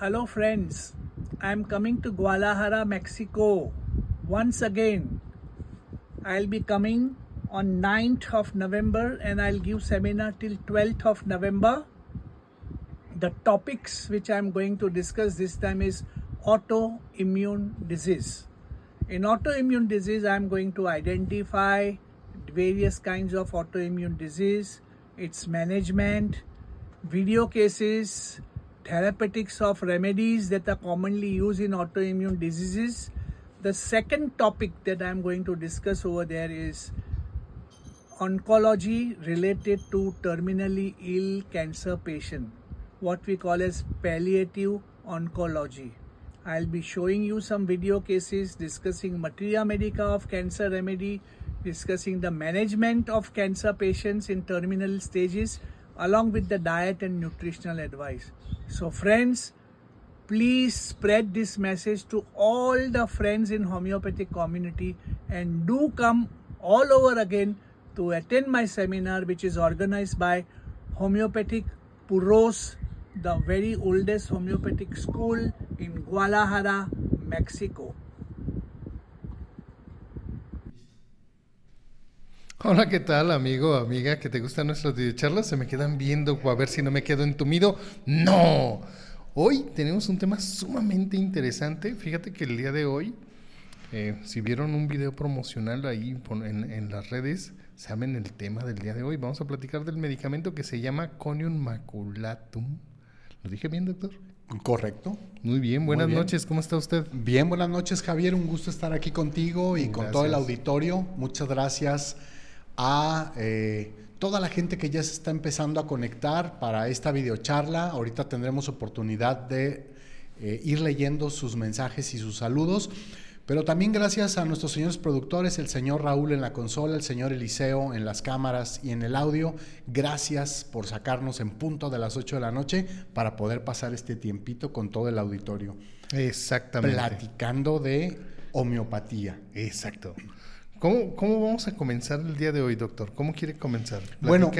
Hello, friends. I'm coming to Guadalajara, Mexico. Once again, I'll be coming on 9th of November and I'll give seminar till 12th of November. The topics which I'm going to discuss this time is autoimmune disease. In autoimmune disease, I'm going to identify various kinds of autoimmune disease, its management, video cases, therapeutics of remedies that are commonly used in autoimmune diseases. The second topic that I'm going to discuss over there is oncology related to terminally ill cancer patient, what we call as palliative oncology. I'll be showing you some video cases discussing materia medica of cancer remedy, discussing the management of cancer patients in terminal stages along with the diet and nutritional advice. So friends, please spread this message to all the friends in homeopathic community and do come all over again to attend my seminar which is organized by homeopathic puros the very oldest homeopathic school in guadalajara mexico Hola, ¿qué tal, amigo, amiga? ¿Que te gustan nuestras videocharlas? ¿Se me quedan viendo a ver si no me quedo entumido? ¡No! Hoy tenemos un tema sumamente interesante. Fíjate que el día de hoy, eh, si vieron un video promocional ahí en, en, las redes, saben el tema del día de hoy. Vamos a platicar del medicamento que se llama Conium maculatum. ¿Lo dije bien, doctor? Correcto. Muy bien, buenas noches, ¿cómo está usted? Bien, buenas noches, Javier. Un gusto estar aquí contigo y con todo el auditorio. Muchas gracias a eh, toda la gente que ya se está empezando a conectar para esta videocharla. Ahorita tendremos oportunidad de eh, ir leyendo sus mensajes y sus saludos. Pero también gracias a nuestros señores productores, el señor Raúl en la consola, el señor Eliseo en las cámaras y en el audio. Gracias por sacarnos en punto de las 8 de la noche para poder pasar este tiempito con todo el auditorio. Exactamente. Platicando de homeopatía. Exacto. ¿Cómo, ¿Cómo, vamos a comenzar el día de hoy, doctor? ¿Cómo quiere comenzar? Bueno,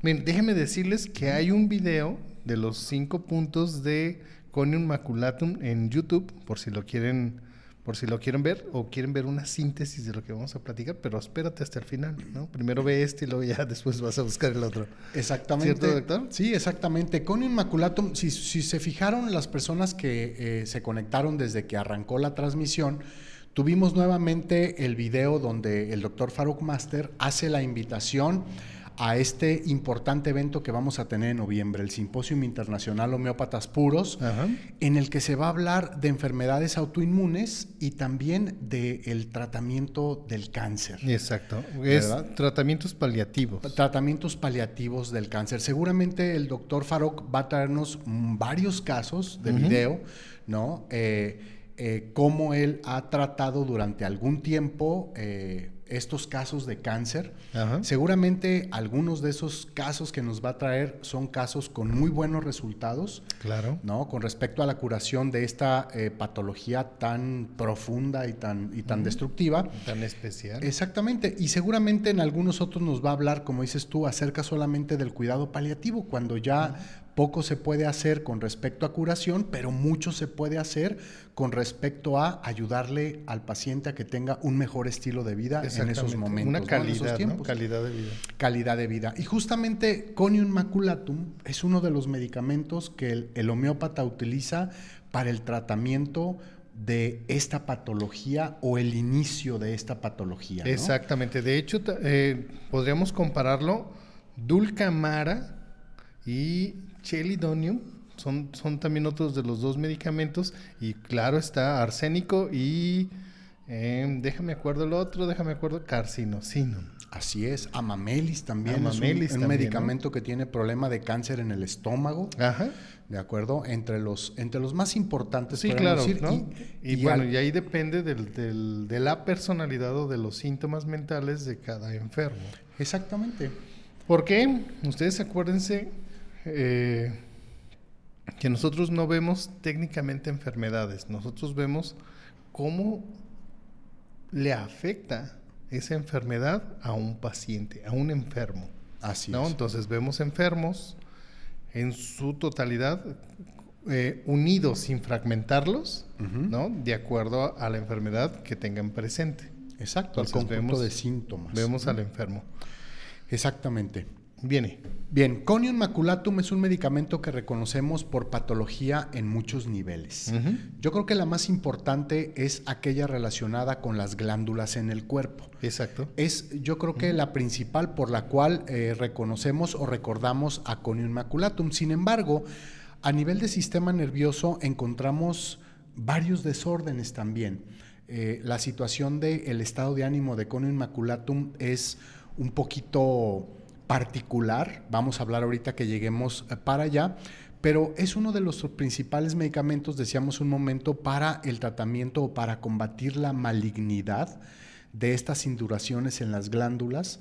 Miren, déjenme decirles que hay un video de los cinco puntos de Conium Maculatum en YouTube, por si lo quieren, por si lo quieren ver o quieren ver una síntesis de lo que vamos a platicar, pero espérate hasta el final, ¿no? Primero ve este y luego ya después vas a buscar el otro. Exactamente. ¿Cierto, doctor? Sí, exactamente. Conium Maculatum, si, si se fijaron las personas que eh, se conectaron desde que arrancó la transmisión, Tuvimos nuevamente el video donde el doctor Farouk Master hace la invitación a este importante evento que vamos a tener en noviembre, el Simposium Internacional Homeópatas Puros, en el que se va a hablar de enfermedades autoinmunes y también del tratamiento del cáncer. Exacto, es tratamientos paliativos. Tratamientos paliativos del cáncer. Seguramente el doctor Farouk va a traernos varios casos de video, ¿no? Eh, eh, cómo él ha tratado durante algún tiempo eh, estos casos de cáncer. Seguramente algunos de esos casos que nos va a traer son casos con muy buenos resultados. Claro. ¿no? Con respecto a la curación de esta eh, patología tan profunda y tan, y tan destructiva. Tan especial. Exactamente. Y seguramente en algunos otros nos va a hablar, como dices tú, acerca solamente del cuidado paliativo, cuando ya poco se puede hacer con respecto a curación, pero mucho se puede hacer con respecto a ayudarle al paciente a que tenga un mejor estilo de vida en esos momentos. Una calidad, calidad de vida. Calidad de vida. Y justamente Conium maculatum es uno de los medicamentos que el, homeópata utiliza para el tratamiento de esta patología o el inicio de esta patología. Exactamente. De hecho, eh, podríamos compararlo dulcamara y chelidonium son, son también otros de los dos medicamentos. Y claro está arsénico y eh, déjame acuerdo el otro, déjame acuerdo carcinosino. Así es, amamelis también es un, medicamento que tiene problema de cáncer en el estómago. Ajá. ¿De acuerdo? Entre los, entre los más importantes. Sí, claro. Y, bueno, y ahí depende del, del, de la personalidad o de los síntomas mentales de cada enfermo. Exactamente. ¿Por qué? Ustedes acuérdense eh, que nosotros no vemos técnicamente enfermedades, nosotros vemos cómo le afecta esa enfermedad a un paciente, a un enfermo. Así ¿no? Entonces vemos enfermos en su totalidad eh, unidos sin fragmentarlos, ¿no? De acuerdo a la enfermedad que tengan presente. Exacto, el conjunto de síntomas. Vemos al enfermo. Exactamente. Viene. Bien, Conium maculatum es un medicamento que reconocemos por patología en muchos niveles. Yo creo que la más importante es aquella relacionada con las glándulas en el cuerpo. Exacto. Es, yo creo que la principal por la cual eh, reconocemos o recordamos a Conium maculatum. Sin embargo, a nivel de sistema nervioso encontramos varios desórdenes también. Eh, la situación del estado de ánimo de Conium maculatum es un poquito particular, vamos a hablar ahorita que lleguemos eh, para allá, pero es uno de los principales medicamentos, decíamos un momento, para el tratamiento o para combatir la malignidad de estas induraciones en las glándulas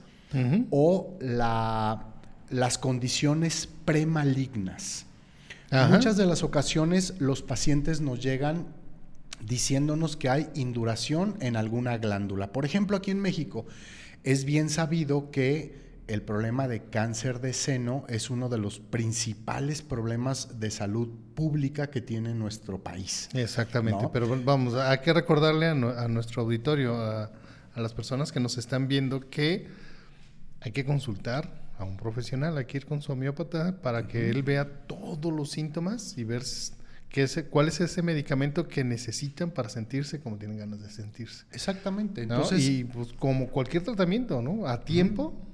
o las condiciones premalignas. En muchas de las ocasiones los pacientes nos llegan diciéndonos que hay induración en alguna glándula. Por ejemplo, aquí en México es bien sabido que el problema de cáncer de seno es uno de los principales problemas de salud pública que tiene nuestro país. Exactamente, pero vamos, hay que recordarle a, nuestro auditorio, a, las personas que nos están viendo, que hay que consultar a un profesional, hay que ir con su homeópata para que él vea todos los síntomas y ver qué cuál es ese medicamento que necesitan para sentirse como tienen ganas de sentirse. Exactamente. Entonces, Y pues, como cualquier tratamiento, ¿no? A tiempo.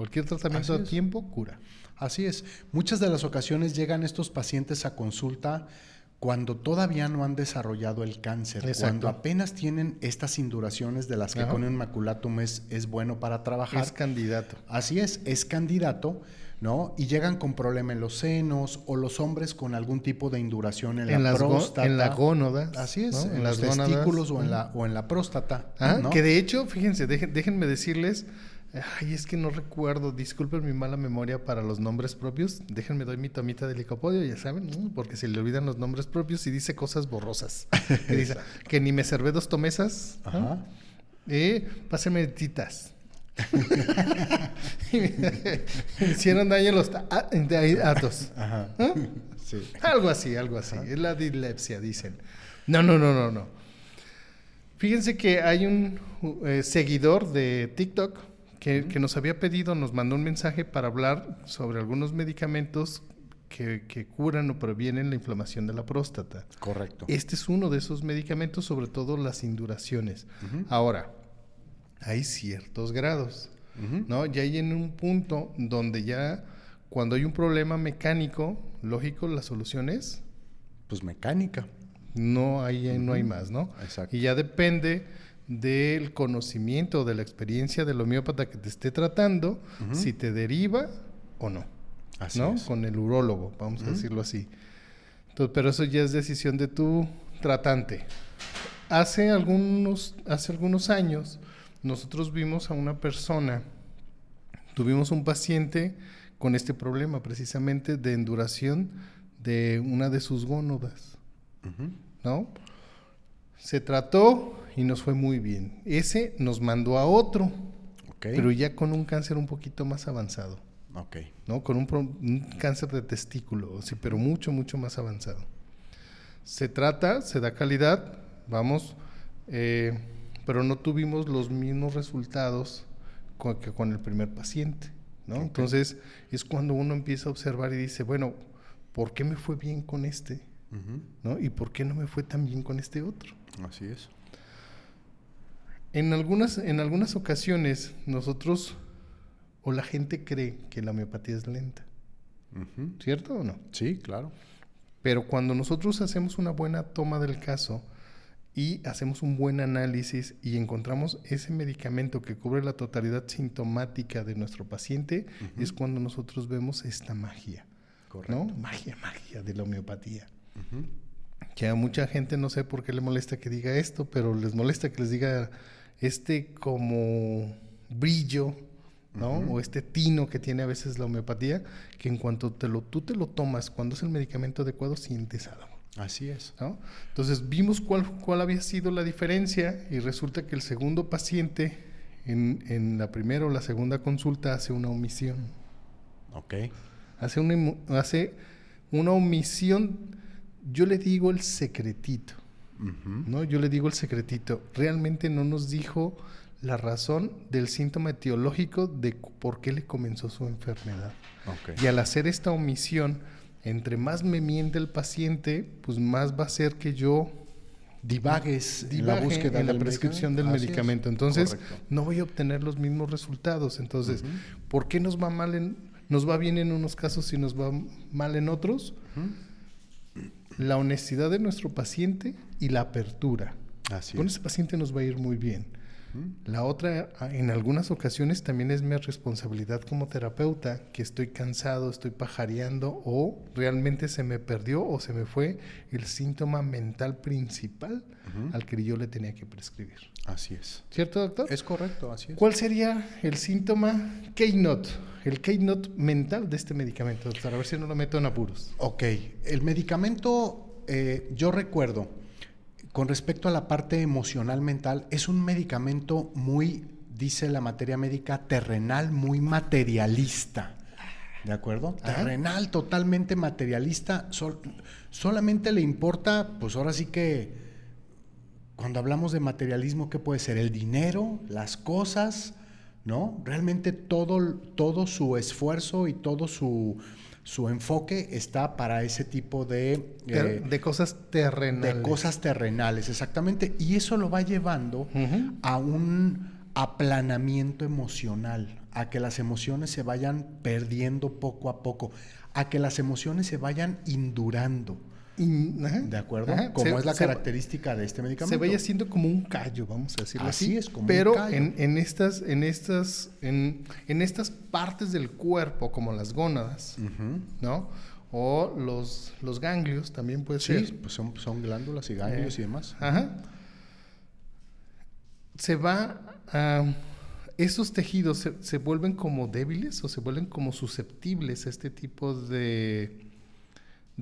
Cualquier tratamiento a tiempo cura. Así es. Muchas de las ocasiones llegan estos pacientes a consulta cuando todavía no han desarrollado el cáncer, cuando apenas tienen estas induraciones de las que con un maculatum es, es bueno para trabajar. Es candidato. Así es, es candidato, ¿no? Y llegan con problema en los senos o los hombres con algún tipo de induración en, la próstata. En la gónoda. Así es, en, los testículos o en, la, o en la próstata. Ah, que de hecho, fíjense, déjenme decirles Ay, es que no recuerdo, disculpen mi mala memoria para los nombres propios. Déjenme doy mi tomita de licopodio, ya saben, porque se le olvidan los nombres propios y dice cosas borrosas. que, dice, que ni me servé dos tomesas. Ajá. Eh, pásenme titas. hicieron daño los datos. Ajá. Sí. Algo así, algo así. Es la dilepsia, dicen. No, no, no, no, no. Fíjense que hay un eh, seguidor de TikTok que, nos había pedido, nos mandó un mensaje para hablar sobre algunos medicamentos que, curan o previenen la inflamación de la próstata. Correcto. Este es uno de esos medicamentos, sobre todo las induraciones. Ahora, hay ciertos grados, ¿no? Ya hay en un punto donde ya, cuando hay un problema mecánico, lógico, la solución es... Pues mecánica. No hay, no hay más, ¿no? Exacto. Y ya depende del conocimiento, de la experiencia del homeópata que te esté tratando, si te deriva o no. Así ¿no? Con el urólogo, vamos a decirlo así. Entonces, pero eso ya es decisión de tu tratante. Hace algunos, hace algunos años, nosotros vimos a una persona, tuvimos un paciente con este problema precisamente de enduración de una de sus gónodas, ¿no? Se trató y nos fue muy bien. Ese nos mandó a otro, pero ya con un cáncer un poquito más avanzado. Okay. ¿no? Con un, cáncer de testículo, sí, pero mucho, mucho más avanzado. Se trata, se da calidad, vamos, eh, pero no tuvimos los mismos resultados que con el primer paciente. ¿no? Entonces es cuando uno empieza a observar y dice, bueno, ¿por qué me fue bien con este? ¿No? ¿Y por qué no me fue tan bien con este otro? Así es. En algunas, en algunas ocasiones nosotros o la gente cree que la homeopatía es lenta. ¿Cierto o no? Sí, claro. Pero cuando nosotros hacemos una buena toma del caso y hacemos un buen análisis y encontramos ese medicamento que cubre la totalidad sintomática de nuestro paciente, es cuando nosotros vemos esta magia. Correcto. ¿no? Magia, magia de la homeopatía que a mucha gente no sé por qué le molesta que diga esto, pero les molesta que les diga este como brillo, ¿no? O este tino que tiene a veces la homeopatía, que en cuanto te lo, tú te lo tomas, cuando es el medicamento adecuado, sientes algo. Así es. ¿no? Entonces vimos cuál, cuál había sido la diferencia y resulta que el segundo paciente en, en la primera o la segunda consulta hace una omisión. Ok. Hace una, hace una omisión yo le digo el secretito, ¿no? Yo le digo el secretito. Realmente no nos dijo la razón del síntoma etiológico de por qué le comenzó su enfermedad. Y al hacer esta omisión, entre más me miente el paciente, pues más va a ser que yo divagues en la búsqueda en la prescripción del medicamento. Entonces, no voy a obtener los mismos resultados. Entonces, ¿por qué nos va mal en, nos va bien en unos casos y nos va mal en otros? La honestidad de nuestro paciente y la apertura. Con ese paciente nos va a ir muy bien. La otra, en algunas ocasiones también es mi responsabilidad como terapeuta, que estoy cansado, estoy pajareando o realmente se me perdió o se me fue el síntoma mental principal al que yo le tenía que prescribir. Así es. ¿Cierto, doctor? Es correcto, así es. ¿Cuál sería el síntoma Keynote, el Keynote mental de este medicamento, doctor? A ver si no lo meto en apuros. Ok, el medicamento, eh, yo recuerdo, con respecto a la parte emocional mental, es un medicamento muy, dice la materia médica, terrenal, muy materialista. ¿De acuerdo? Terrenal, totalmente materialista. solamente le importa, pues ahora sí que, cuando hablamos de materialismo, ¿qué puede ser? El dinero, las cosas, ¿no? Realmente todo, todo su esfuerzo y todo su, su enfoque está para ese tipo de... Eh, de cosas terrenales. De cosas terrenales, exactamente. Y eso lo va llevando a un aplanamiento emocional, a que las emociones se vayan perdiendo poco a poco, a que las emociones se vayan indurando. ¿De acuerdo? Como es la característica de este medicamento. Se vaya haciendo como un callo, vamos a decirlo así. Así es, como Pero un callo. En, en, estas, en estas, en, en, estas partes del cuerpo, como las gónadas, ¿no? O los, los ganglios también puede ser. Sí, pues son, son glándulas y ganglios y demás. Ajá. Se va a esos tejidos se, se, vuelven como débiles o se vuelven como susceptibles a este tipo de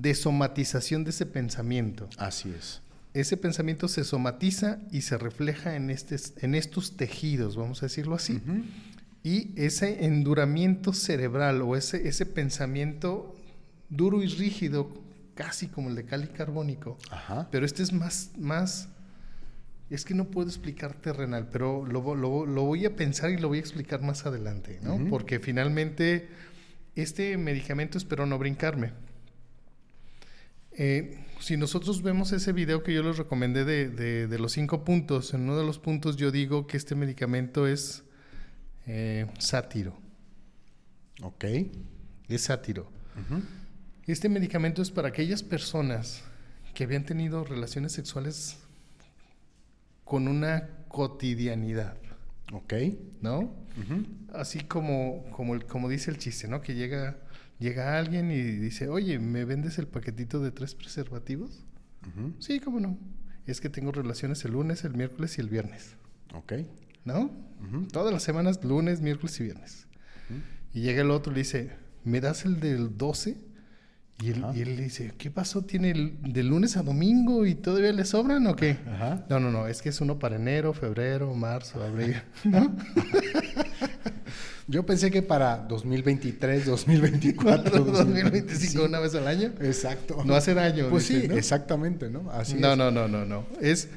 de somatización de ese pensamiento. Así es. Ese pensamiento se somatiza y se refleja en, este, en estos tejidos, vamos a decirlo así. Y ese enduramiento cerebral o ese, ese pensamiento duro y rígido, casi como el de cali carbónico, pero este es más, más, es que no puedo explicar terrenal, pero lo, lo, lo, voy a pensar y lo voy a explicar más adelante, ¿no? Porque finalmente este medicamento espero no brincarme. Eh, si nosotros vemos ese video que yo les recomendé de, los cinco puntos, en uno de los puntos yo digo que este medicamento es eh, sátiro. Ok. Es sátiro. Este medicamento es para aquellas personas que habían tenido relaciones sexuales con una cotidianidad. Ok. ¿No? Así como, como, dice el chiste, ¿no? Que llega llega alguien y dice, oye, ¿me vendes el paquetito de tres preservativos? Sí, cómo no. Es que tengo relaciones el lunes, el miércoles y el viernes. Ok. ¿No? Todas las semanas, lunes, miércoles y viernes. Y llega el otro y le dice, ¿me das el del 12? Y él, y él, le dice, ¿qué pasó? ¿Tiene el, de lunes a domingo y todavía le sobran o qué? No, no, no, es que es uno para enero, febrero, marzo, abril, ¿no? Yo pensé que para 2023, 2024, 2025, una vez al año. Exacto. No hace daño. Pues sí, exactamente, ¿no? Así no, no, no, no, no. Es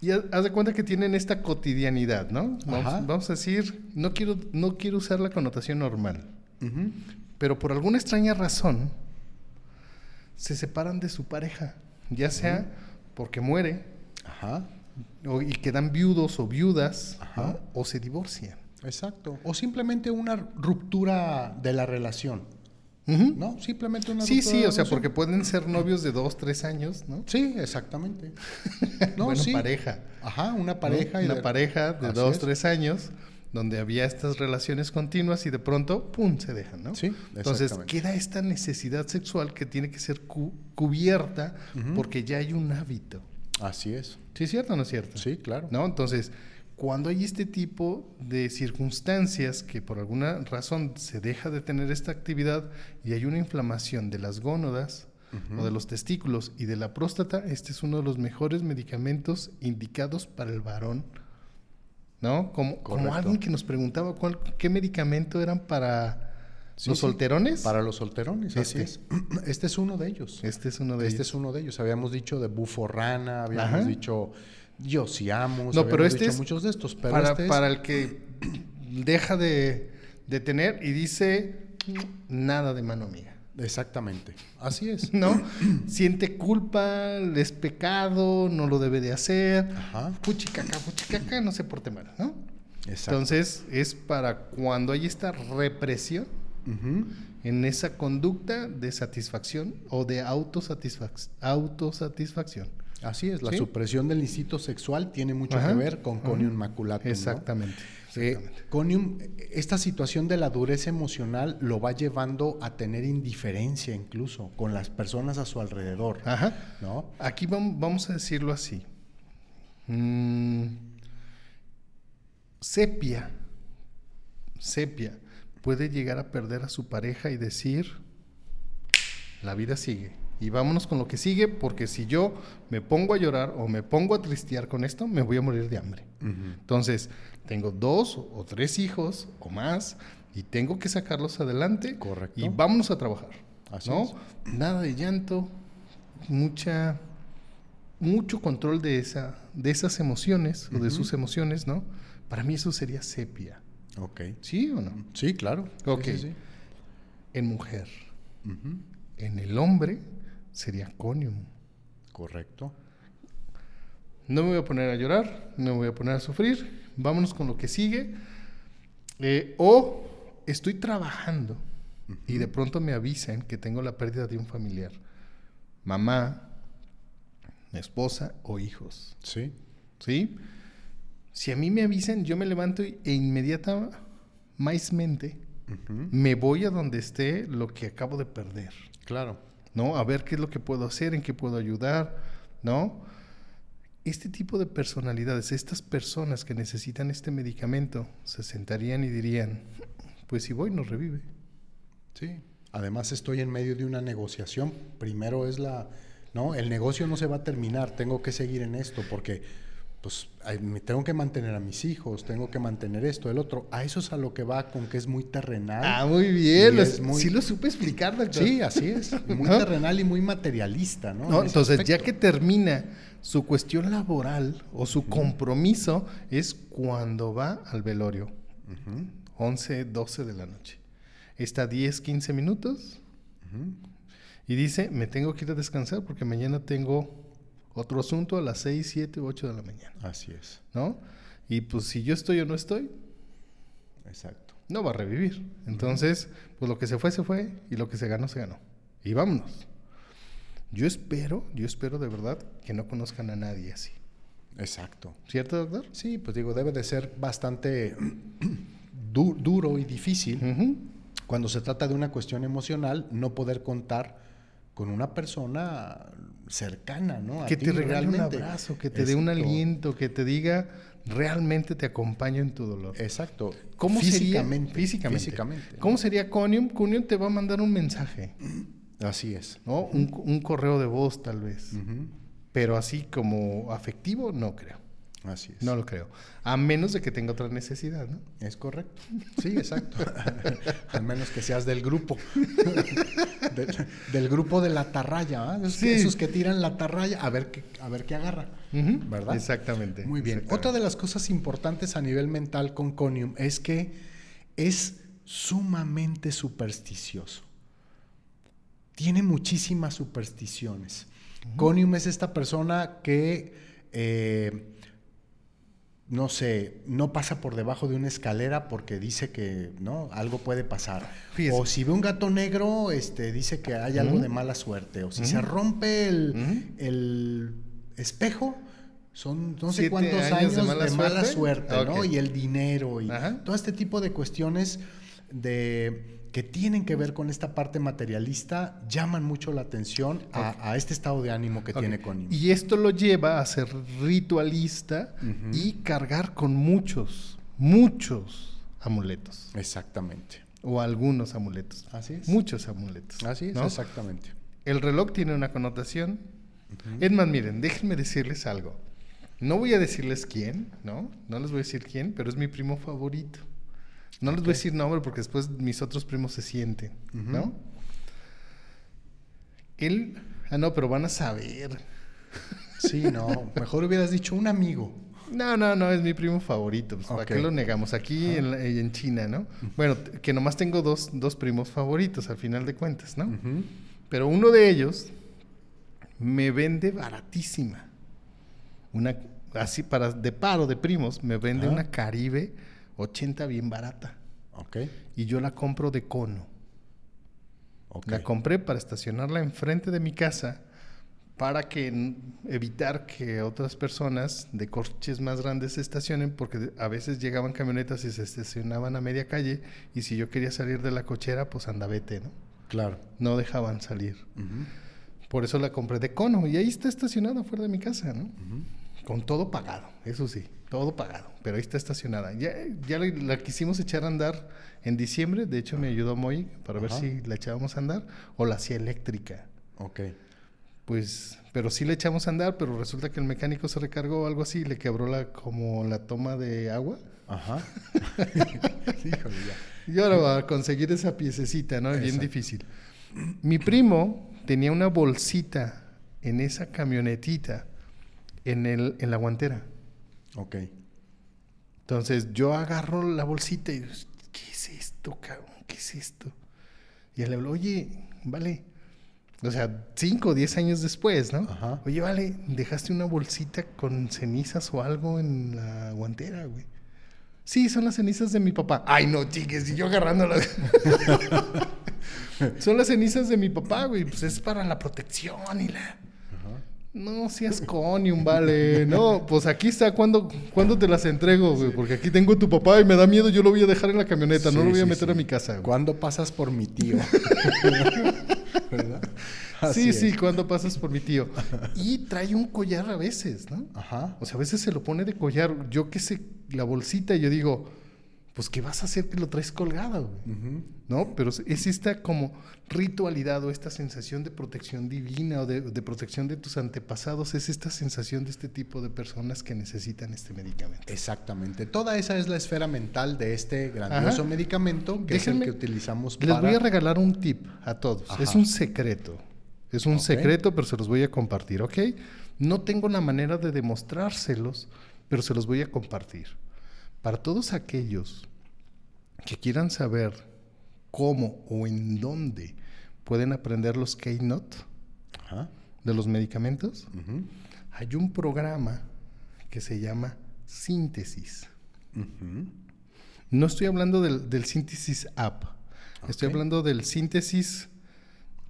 y haz de cuenta que tienen esta cotidianidad, ¿no? Vamos, a decir, no quiero, no quiero usar la connotación normal, pero por alguna extraña razón se separan de su pareja, ya sea porque muere, O, y quedan viudos o viudas, o se divorcian. Exacto. O simplemente una ruptura de la relación. ¿No? Simplemente una Sí, sí, o sea, porque pueden ser novios de dos, tres años, ¿no? Sí, exactamente. no, bueno, pareja. Ajá, una pareja. Una pareja de dos, tres años donde había estas relaciones continuas y de pronto, ¡pum!, se dejan, ¿no? Sí, Entonces queda esta necesidad sexual que tiene que ser cubierta porque ya hay un hábito. Así es. ¿Sí es cierto o no es cierto? Sí, claro. ¿No? Entonces, cuando hay este tipo de circunstancias que por alguna razón se deja de tener esta actividad y hay una inflamación de las gónodas o de los testículos y de la próstata, este es uno de los mejores medicamentos indicados para el varón. ¿No? Como, como alguien que nos preguntaba cuál, qué medicamento eran para, ¿Los solterones? Para los solterones, así Este. es. Este es uno de ellos. Este es uno de Este ellos. es uno de ellos. Habíamos dicho de buforrana, habíamos Ajá. dicho yosiamus, No, pero este es muchos de estos. Pero para, este es- para el que deja de, de tener y dice nada de mano amiga. Exactamente. Así es. ¿No? Siente culpa, es pecado, no lo debe de hacer. Ajá. Fuchicaca, fuchicaca, no se porte mal, ¿no? Exacto. Entonces, es para cuando hay esta represión en esa conducta de satisfacción o de autosatisfac- autosatisfacción. Así es. La ¿Sí? supresión del instinto sexual tiene mucho Ajá. que ver con conium maculatum. ¿no? Exactamente. Eh, exactamente. conium, esta situación de la dureza emocional lo va llevando a tener indiferencia incluso con las personas a su alrededor. Ajá. ¿No? Aquí vam- vamos a decirlo así. Mm, sepia, sepia, puede llegar a perder a su pareja y decir, la vida sigue. Y vámonos con lo que sigue, porque si yo me pongo a llorar o me pongo a tristear con esto, me voy a morir de hambre. Entonces, tengo dos o tres hijos o más y tengo que sacarlos adelante. Correcto. Y vámonos a trabajar. Así ¿no? es. Nada de llanto, mucha mucho control de esa de esas emociones o de sus emociones, ¿no? Para mí eso sería sepia. Ok. ¿Sí o no? Sí, claro. Ok. sí, sí. En mujer, en el hombre sería conium. Correcto. No me voy a poner a llorar, no me voy a poner a sufrir. Vámonos con lo que sigue. Eh, o estoy trabajando y de pronto me avisan que tengo la pérdida de un familiar. Mamá, esposa o hijos. Sí. ¿Sí? Si a mí me avisan, yo me levanto e inmediatamente Ujú. me voy a donde esté lo que acabo de perder. Claro. ¿No? A ver qué es lo que puedo hacer, en qué puedo ayudar, ¿no? Este tipo de personalidades, estas personas que necesitan este medicamento, se sentarían y dirían, pues si voy, nos revive. Sí. Además estoy en medio de una negociación. Primero es la, no, el negocio no se va a terminar. Tengo que seguir en esto porque, pues, me tengo que mantener a mis hijos, tengo que mantener esto, el otro. A eso es a lo que va con que es muy terrenal. Ah, muy bien, muy- sí lo supe explicar, doctor. Sí, así es. Muy ¿No? terrenal y muy materialista, ¿no? No, En ese entonces, ya que termina su cuestión laboral o su compromiso, es cuando va al velorio. 11, 12 de la noche. Está 10, 15 minutos y dice, me tengo que ir a descansar porque mañana tengo otro asunto a las 6, 7, 8 de la mañana, Así es. ¿no? Y pues si yo estoy o no estoy, Exacto. no va a revivir. Entonces, pues lo que se fue, se fue y lo que se ganó, se ganó. Y vámonos. Yo espero, yo espero de verdad que no conozcan a nadie así. Exacto. ¿Cierto, doctor? Sí, pues digo, debe de ser bastante du- duro y difícil cuando se trata de una cuestión emocional no poder contar con una persona cercana, ¿no? A Que ti te regale un abrazo, que te dé un aliento, que te diga, realmente te acompaño en tu dolor. Exacto. ¿Cómo físicamente, sería? Físicamente. Físicamente. ¿Cómo sería Conium? Conium te va a mandar un mensaje, Así es. ¿no? Un, un correo de voz, tal vez. Pero así como afectivo, no creo. Así es. No lo creo. A menos de que tenga otra necesidad, ¿no? Es correcto. Sí, exacto. Al menos que seas del grupo. del, del grupo de la tarraya, ¿ah? Esos, Sí. que, esos que tiran la tarraya a ver qué, a ver qué agarra. ¿Verdad? Exactamente. Muy bien. exactamente. Otra de las cosas importantes a nivel mental con Conium es que es sumamente supersticioso. Tiene muchísimas supersticiones. Conium es esta persona que, eh, no sé, no pasa por debajo de una escalera porque dice que no algo puede pasar. Fíjese. O si ve un gato negro, este, dice que hay algo de mala suerte. O si se rompe el, el espejo, son no sé cuántos años años, de de mala mala, suerte. ¿no? Y el dinero y Ajá. todo este tipo de cuestiones de que tienen que ver con esta parte materialista llaman mucho la atención a, a este estado de ánimo que Ok. tiene Connie. Y esto lo lleva a ser ritualista y cargar con muchos, muchos amuletos. Exactamente. O algunos amuletos. Así es. Muchos amuletos. Así es, ¿no? exactamente. El reloj tiene una connotación. Es más, miren, déjenme decirles algo. No voy a decirles quién, ¿no? No les voy a decir quién, pero es mi primo favorito. No les voy a decir nombre porque después mis otros primos se sienten, ¿no? Él, ah, no, pero van a saber. Sí, no, mejor hubieras dicho un amigo. No, no, no, es mi primo favorito. Pues, ¿Para qué lo negamos? Aquí en, en, China, ¿no? Bueno, que nomás tengo dos, dos, primos favoritos al final de cuentas, ¿no? Pero uno de ellos me vende baratísima. Una, así para de paro de primos, me vende una Caribe 80 bien barata. Ok. Y yo la compro de cono. La compré para estacionarla enfrente de mi casa para que evitar que otras personas de coches más grandes se estacionen porque a veces llegaban camionetas y se estacionaban a media calle y si yo quería salir de la cochera pues andavete, ¿no? Claro. No dejaban salir. Por eso la compré de cono y ahí está estacionada fuera de mi casa, ¿no? Con todo pagado, eso sí, todo pagado, pero ahí está estacionada. Ya, ya la, quisimos echar a andar en diciembre, de hecho me ayudó Moy para ver si la echábamos a andar o la hacía eléctrica. Ok. Pues, pero sí la echamos a andar, pero resulta que el mecánico se recargó o algo así y le quebró la, como la toma de agua. Ajá. Híjole, ya. Y ahora va a conseguir esa piececita, ¿no? Es bien difícil. Mi primo tenía una bolsita en esa camionetita en, el, en la guantera. Ok. Entonces yo agarro la bolsita y digo, ¿qué es esto, cabrón? ¿Qué es esto? Y él le habló, oye, vale. O sea, cinco o diez años después, ¿no? Ajá. Oye, vale, dejaste una bolsita con cenizas o algo en la guantera, güey. Sí, son las cenizas de mi papá. Ay, no, chiques, y yo agarrándolas. son las cenizas de mi papá, güey. Pues es para la protección y la. No seas conium, vale. No, pues aquí está. ¿Cuándo, te las entrego, güey? Porque aquí tengo a tu papá y me da miedo. Yo lo voy a dejar en la camioneta. no lo voy a meter a mi casa, güey. ¿Cuándo pasas por mi tío? ¿Verdad? sí, sí, cuando pasas por mi tío. Y trae un collar a veces, ¿no? Ajá. O sea, a veces se lo pone de collar. Yo qué sé, la bolsita, y yo digo, pues, ¿qué vas a hacer que lo traes colgado? ¿No? Pero es esta como ritualidad o esta sensación de protección divina o de, protección de tus antepasados, es esta sensación de este tipo de personas que necesitan este medicamento. Exactamente. Toda esa es la esfera mental de este grandioso medicamento que es el que utilizamos para... Les voy a regalar un tip a todos. Es un secreto. Es un secreto, pero se los voy a compartir, ¿ok? No tengo la manera de demostrárselos, pero se los voy a compartir. Para todos aquellos que quieran saber cómo o en dónde pueden aprender los Keynote de los medicamentos, hay un programa que se llama Síntesis. No estoy hablando del, Síntesis App, estoy hablando del Síntesis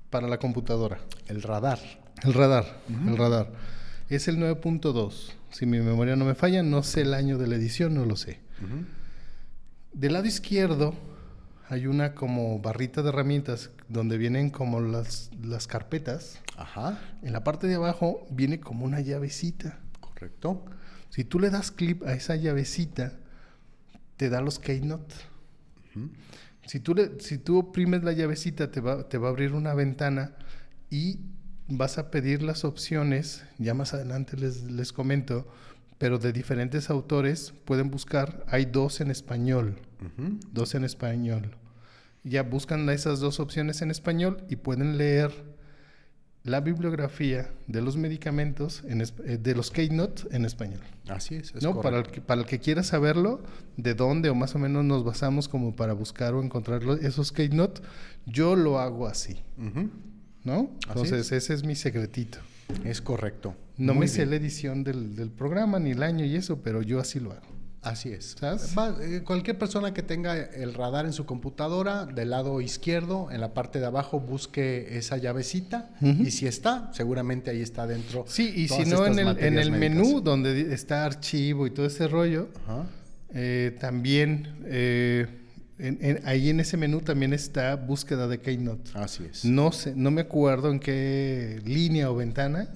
para la computadora. El radar. El radar, el radar. Es el 9.2. Si mi memoria no me falla, no sé el año de la edición, no lo sé. Del lado izquierdo hay una como barrita de herramientas donde vienen como las, las carpetas. Ajá. En la parte de abajo viene como una llavecita. Correcto. Si tú le das clip a esa llavecita, te da los keynote. si, tú si tú oprimes la llavecita, te va, te va a abrir una ventana y vas a pedir las opciones. Ya más adelante les, les comento pero de diferentes autores pueden buscar, hay dos en español, dos en español. Ya buscan esas dos opciones en español y pueden leer la bibliografía de los medicamentos, en, eh, de los Keynote en español. Así es, es ¿No? Para el, que, para el que quiera saberlo, de dónde o más o menos nos basamos como para buscar o encontrar esos Keynote, yo lo hago así. ¿No? Entonces, ese es mi secretito. Es correcto. No me sé la edición del, programa ni el año y eso, pero yo así lo hago. Así es. Eh, cualquier persona que tenga el radar en su computadora, del lado izquierdo, en la parte de abajo, busque esa llavecita y si está, seguramente ahí está dentro. Sí, y si no, en el, en el menú donde está archivo y todo ese rollo, eh, también eh, ahí en ese menú también está búsqueda de Keynote. Así es. No sé, no me acuerdo en qué línea o ventana,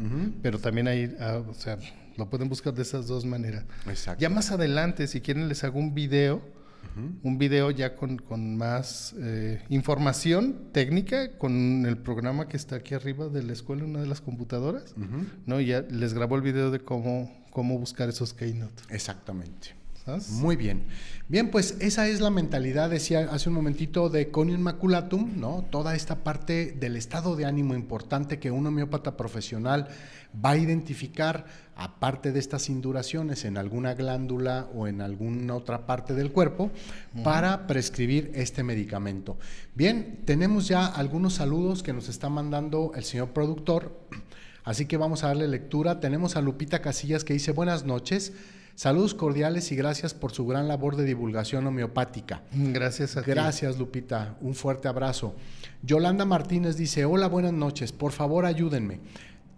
pero también ahí, ah, o sea, lo pueden buscar de esas dos maneras. Exacto. Ya más adelante, si quieren, les hago un video, un video ya con, con más eh, información técnica, con el programa que está aquí arriba de la escuela, una de las computadoras, ¿no? Ya les grabo el video de cómo, cómo buscar esos Keynote. Exactamente. Muy bien. Bien, pues esa es la mentalidad, decía hace un momentito, de Conium Maculatum, ¿no? Toda esta parte del estado de ánimo importante que un homeópata profesional va a identificar, aparte de estas induraciones en alguna glándula o en alguna otra parte del cuerpo, para prescribir este medicamento. Bien, tenemos ya algunos saludos que nos está mandando el señor productor, así que vamos a darle lectura. Tenemos a Lupita Casillas que dice buenas noches. Saludos cordiales y gracias por su gran labor de divulgación homeopática. Gracias a Gracias, Lupita. Un fuerte abrazo. Yolanda Martínez dice, hola, buenas noches. Por favor, ayúdenme.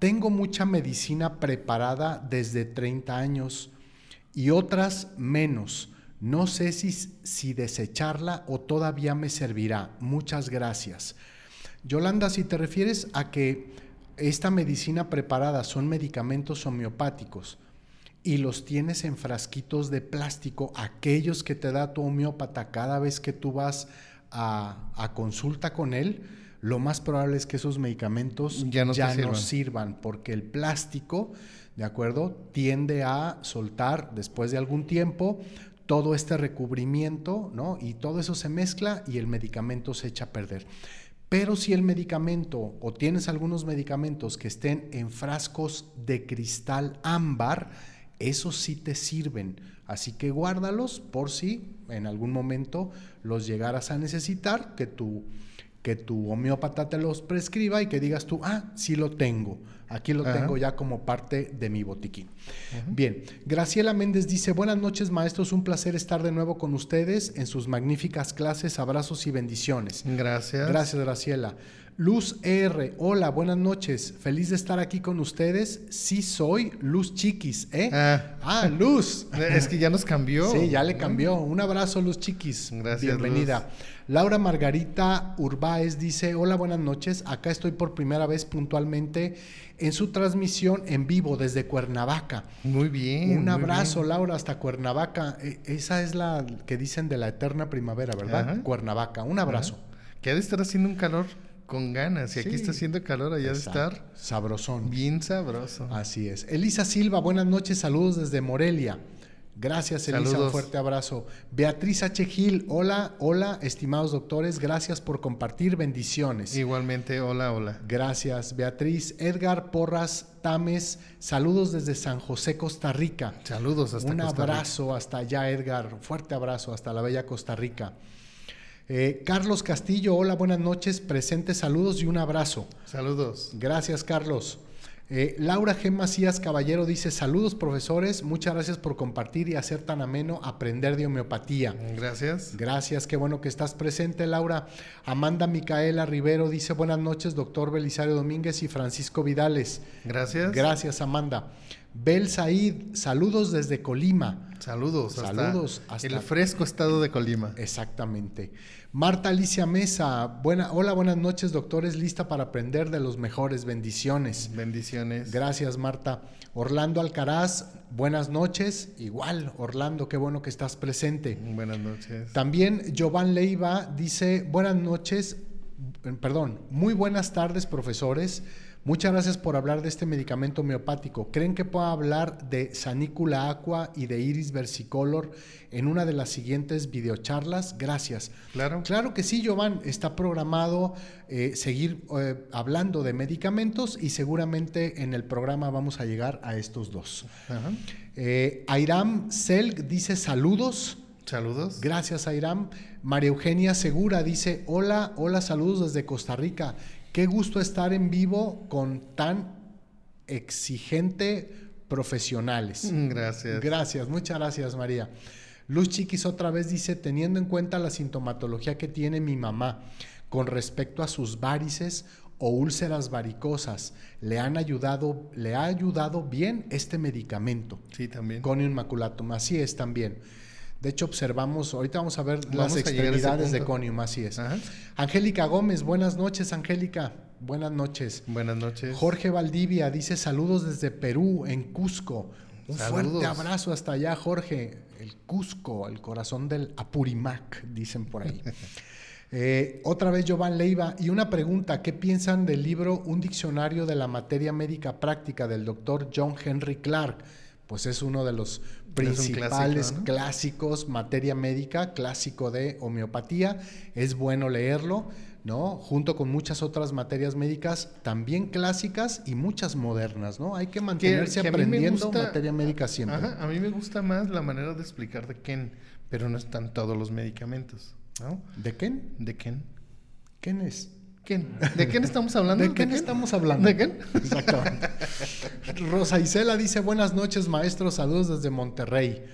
Tengo mucha medicina preparada desde 30 años y otras menos. No sé si, si desecharla o todavía me servirá. Muchas gracias. Yolanda, si te refieres a que esta medicina preparada son medicamentos homeopáticos, y los tienes en frasquitos de plástico, aquellos que te da tu homeópata cada vez que tú vas a, consulta con él, lo más probable es que esos medicamentos ya no, sirvan. sirvan, porque el plástico, ¿de acuerdo? Tiende a soltar después de algún tiempo todo este recubrimiento, ¿no? Y todo eso se mezcla y el medicamento se echa a perder. Pero si el medicamento o tienes algunos medicamentos que estén en frascos de cristal ámbar, esos sí te sirven. Así que guárdalos por si en algún momento los llegaras a necesitar, que tu, que tu homeópata te los prescriba y que digas tú, ah, sí lo tengo. Aquí lo tengo ya como parte de mi botiquín. Bien, Graciela Méndez dice, buenas noches maestros, un placer estar de nuevo con ustedes en sus magníficas clases, abrazos y bendiciones. Gracias. Gracias, Graciela. Luz R, hola, buenas noches. Feliz de estar aquí con ustedes. Sí soy Luz Chiquis, ¿eh? Ah, ah Luz. Es que ya nos cambió. Sí, ya le cambió. Un abrazo, Luz Chiquis. Gracias. Bienvenida. Laura Margarita Urbáez dice, hola, buenas noches. Acá estoy por primera vez puntualmente en su transmisión en vivo desde Cuernavaca. Muy bien. Un abrazo, Laura, hasta Cuernavaca. E, esa es la que dicen de la eterna primavera, ¿verdad? Cuernavaca. Un abrazo. Que ha de estar haciendo un calor con ganas. Y aquí está haciendo calor, allá de estar. Sabrosón. Bien sabroso. Así es. Elisa Silva, buenas noches, saludos desde Morelia. Gracias, Elisa, un fuerte abrazo. Beatriz H. Gil, hola, hola, estimados doctores, gracias por compartir, bendiciones. Igualmente, hola, hola. Gracias, Beatriz. Edgar Porras Tames, saludos desde San José, Costa Rica. Saludos hasta Un abrazo hasta allá, Edgar, fuerte abrazo hasta la bella Costa Rica. Eh, Carlos Castillo, hola, buenas noches, presentes saludos y un abrazo. Saludos. Gracias, Carlos. Eh, Laura G. Macías Caballero dice, saludos profesores, muchas gracias por compartir y hacer tan ameno aprender de homeopatía. Gracias. Gracias, qué bueno que estás presente, Laura. Amanda Micaela Rivero dice, buenas noches, doctor Belisario Domínguez y Francisco Vidales. Gracias. Gracias, Amanda. Bel Said, saludos desde Colima. Saludos. Saludos. Hasta, el fresco estado de Colima. Exactamente. Marta Alicia Mesa, buena, hola, buenas noches, doctores, lista para aprender de los mejores. Bendiciones. Bendiciones. Gracias, Marta. Orlando Alcaraz, buenas noches. Igual, Orlando, qué bueno que estás presente. Buenas noches. También Jovan Leiva dice, buenas noches, perdón, muy buenas tardes, profesores. Muchas gracias por hablar de este medicamento homeopático. ¿Creen que pueda hablar de Sanicula Aqua y de Iris Versicolor en una de las siguientes videocharlas? Gracias. Claro. Claro que sí, Giovanni. Está programado eh, seguir eh, hablando de medicamentos y seguramente en el programa vamos a llegar a estos dos. Eh, Airam Selg dice saludos. Saludos. Gracias, Airam. María Eugenia Segura dice, hola, hola, saludos desde Costa Rica. Qué gusto estar en vivo con tan exigente profesionales. Mm, gracias. Gracias, muchas gracias María. Luz Chiquis otra vez dice, teniendo en cuenta la sintomatología que tiene mi mamá con respecto a sus varices o úlceras varicosas, le han ayudado, le ha ayudado bien este medicamento. Sí, también. Con maculatum, así es también. De hecho, observamos, ahorita vamos a ver las extremidades de Conium, así es. Angélica Gómez, buenas noches, Angélica. Buenas noches. Buenas noches. Jorge Valdivia dice saludos desde Perú, en Cusco. Un fuerte abrazo hasta allá, Jorge. El Cusco, el corazón del Apurimac, dicen por ahí. Eh, otra vez Giovanni Leiva. Y una pregunta, ¿qué piensan del libro Un diccionario de la materia médica práctica del doctor John Henry Clark? pues es uno de los principales clásico, ¿no? clásicos, materia médica, clásico de homeopatía. Es bueno leerlo, ¿no? Junto con muchas otras materias médicas también clásicas y muchas modernas, ¿no? Hay que mantenerse que aprendiendo gusta- materia médica siempre. Ajá, a mí me gusta más la manera de explicar de Ken, pero no están todos los medicamentos, ¿no? ¿De Ken? ¿De Ken? ¿Quién es? ¿Quién? ¿De quién estamos hablando? ¿De quién estamos hablando? ¿De quién? Exactamente. Rosa Isela dice, buenas noches maestros, saludos desde Monterrey.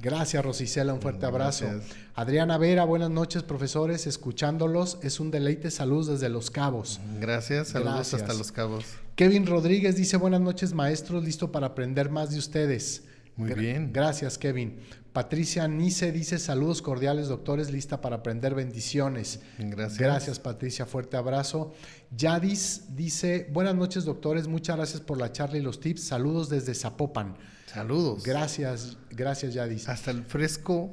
Gracias Rosicela, un fuerte abrazo. Gracias. Adriana Vera, buenas noches profesores, escuchándolos, es un deleite, saludos desde Los Cabos. Gracias, saludos Gracias. hasta Los Cabos. Kevin Rodríguez dice, buenas noches maestros, listo para aprender más de ustedes. Muy Gra- bien. Gracias Kevin. Patricia Nice dice, saludos cordiales doctores, lista para aprender bendiciones. Gracias. Gracias Patricia, fuerte abrazo. Yadis dice, buenas noches doctores, muchas gracias por la charla y los tips, saludos desde Zapopan. Saludos. Gracias, gracias Yadis. Hasta el fresco,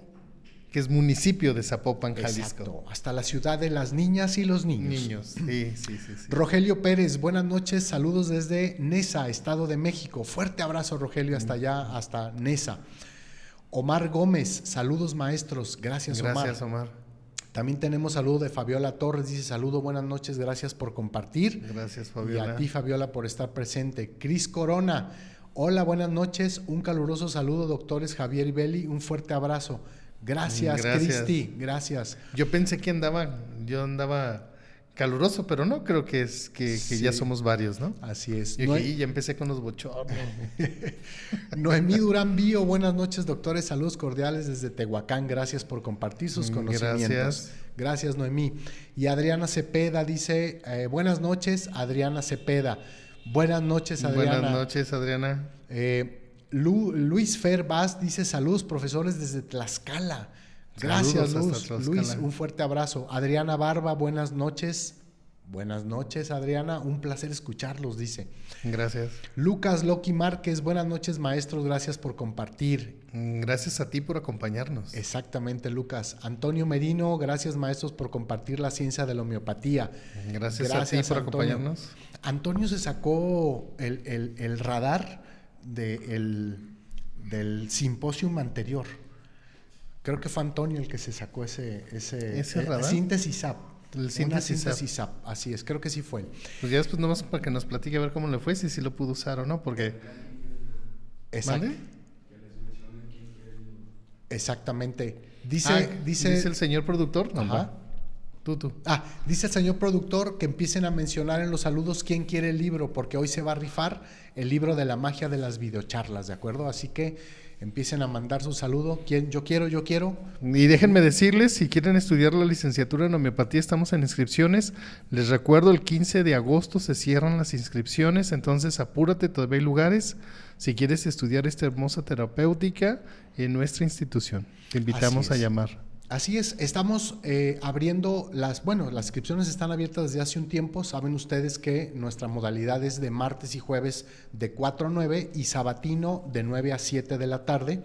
que es municipio de Zapopan, Jalisco. Exacto, hasta la ciudad de las niñas y los niños. Niños. Sí, sí, sí. sí. Rogelio Pérez, buenas noches, saludos desde Nesa, Estado de México. Fuerte abrazo, Rogelio, hasta allá, hasta Nesa. Omar Gómez, saludos maestros, gracias, Gracias, Omar. Omar. También tenemos saludo de Fabiola Torres, dice saludo, buenas noches, gracias por compartir. Gracias, Y Fabiola. a ti, Fabiola, por estar presente. Cris Corona, hola, buenas noches, un caluroso saludo, doctores Javier y Beli, un fuerte abrazo. Gracias, Gracias. Cristi, gracias. Yo pensé que andaba, yo andaba caluroso, pero no, creo que es que, que ya somos varios, ¿no? Así es. "Y ya empecé con los bochornos. Noemí Durán Bío, buenas noches, doctores. Saludos cordiales desde Tehuacán. Gracias por compartir sus Mm, conocimientos. gracias. Gracias, Noemí. Y Adriana Cepeda dice: eh, Buenas noches, Adriana Cepeda. Buenas noches, Adriana. Buenas noches, Adriana. Eh, Lu- Luis Fer Vaz dice: Saludos, profesores desde Tlaxcala. Gracias, Luz. Luis, un fuerte abrazo. Adriana Barba, buenas noches. Buenas noches, Adriana. Un placer escucharlos, dice. Gracias. Lucas Loki Márquez, buenas noches, maestros. Gracias por compartir. Mm, Gracias a ti por acompañarnos. Exactamente, Lucas. Antonio Merino, gracias, maestros, por compartir la ciencia de la homeopatía. Gracias, a ti por Antonio. acompañarnos. Antonio se sacó el, el- el radar de el- del simposium anterior. Creo que fue Antonio el que se sacó ese, ese, ¿Ese eh, radar? síntesis app. El Una síntesis app. síntesis app. Así es, creo que sí fue. Pues ya después nomás para que nos platique a ver cómo le fue, si sí lo pudo usar o no, porque... Exacto. ¿Mande? Exactamente. Dice, Ah, dice, el señor productor. No, Ajá. Tú, tú. Ah, dice el señor productor que empiecen a mencionar en los saludos quién quiere el libro, porque hoy se va a rifar el libro de la magia de las videocharlas, ¿de acuerdo? Así que empiecen a mandar su saludo. ¿Quién? Yo quiero, yo quiero. Y déjenme decirles, si quieren estudiar la licenciatura en homeopatía, estamos en inscripciones. Les recuerdo, el 15 de agosto se cierran las inscripciones, entonces apúrate, todavía hay lugares. Si quieres estudiar esta hermosa terapéutica en nuestra institución, te invitamos a llamar. Así es, estamos eh, abriendo las, bueno, las inscripciones están abiertas desde hace un tiempo. Saben ustedes que nuestra modalidad es de martes y jueves de 4 a 9 y sabatino de 9 a 7 de la tarde.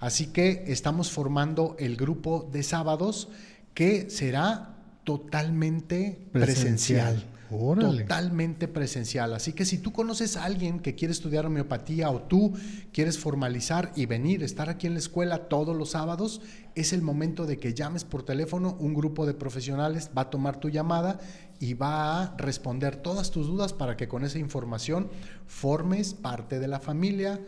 Así que estamos formando el grupo de sábados que será totalmente Presencial. presencial. Totalmente presencial. Así que si tú conoces a alguien que quiere estudiar homeopatía o tú quieres formalizar y venir, estar aquí en la escuela todos los sábados, es el momento de que llames por teléfono. Un grupo de profesionales va a tomar tu llamada y va a responder todas tus dudas para que con esa información formes parte de la familia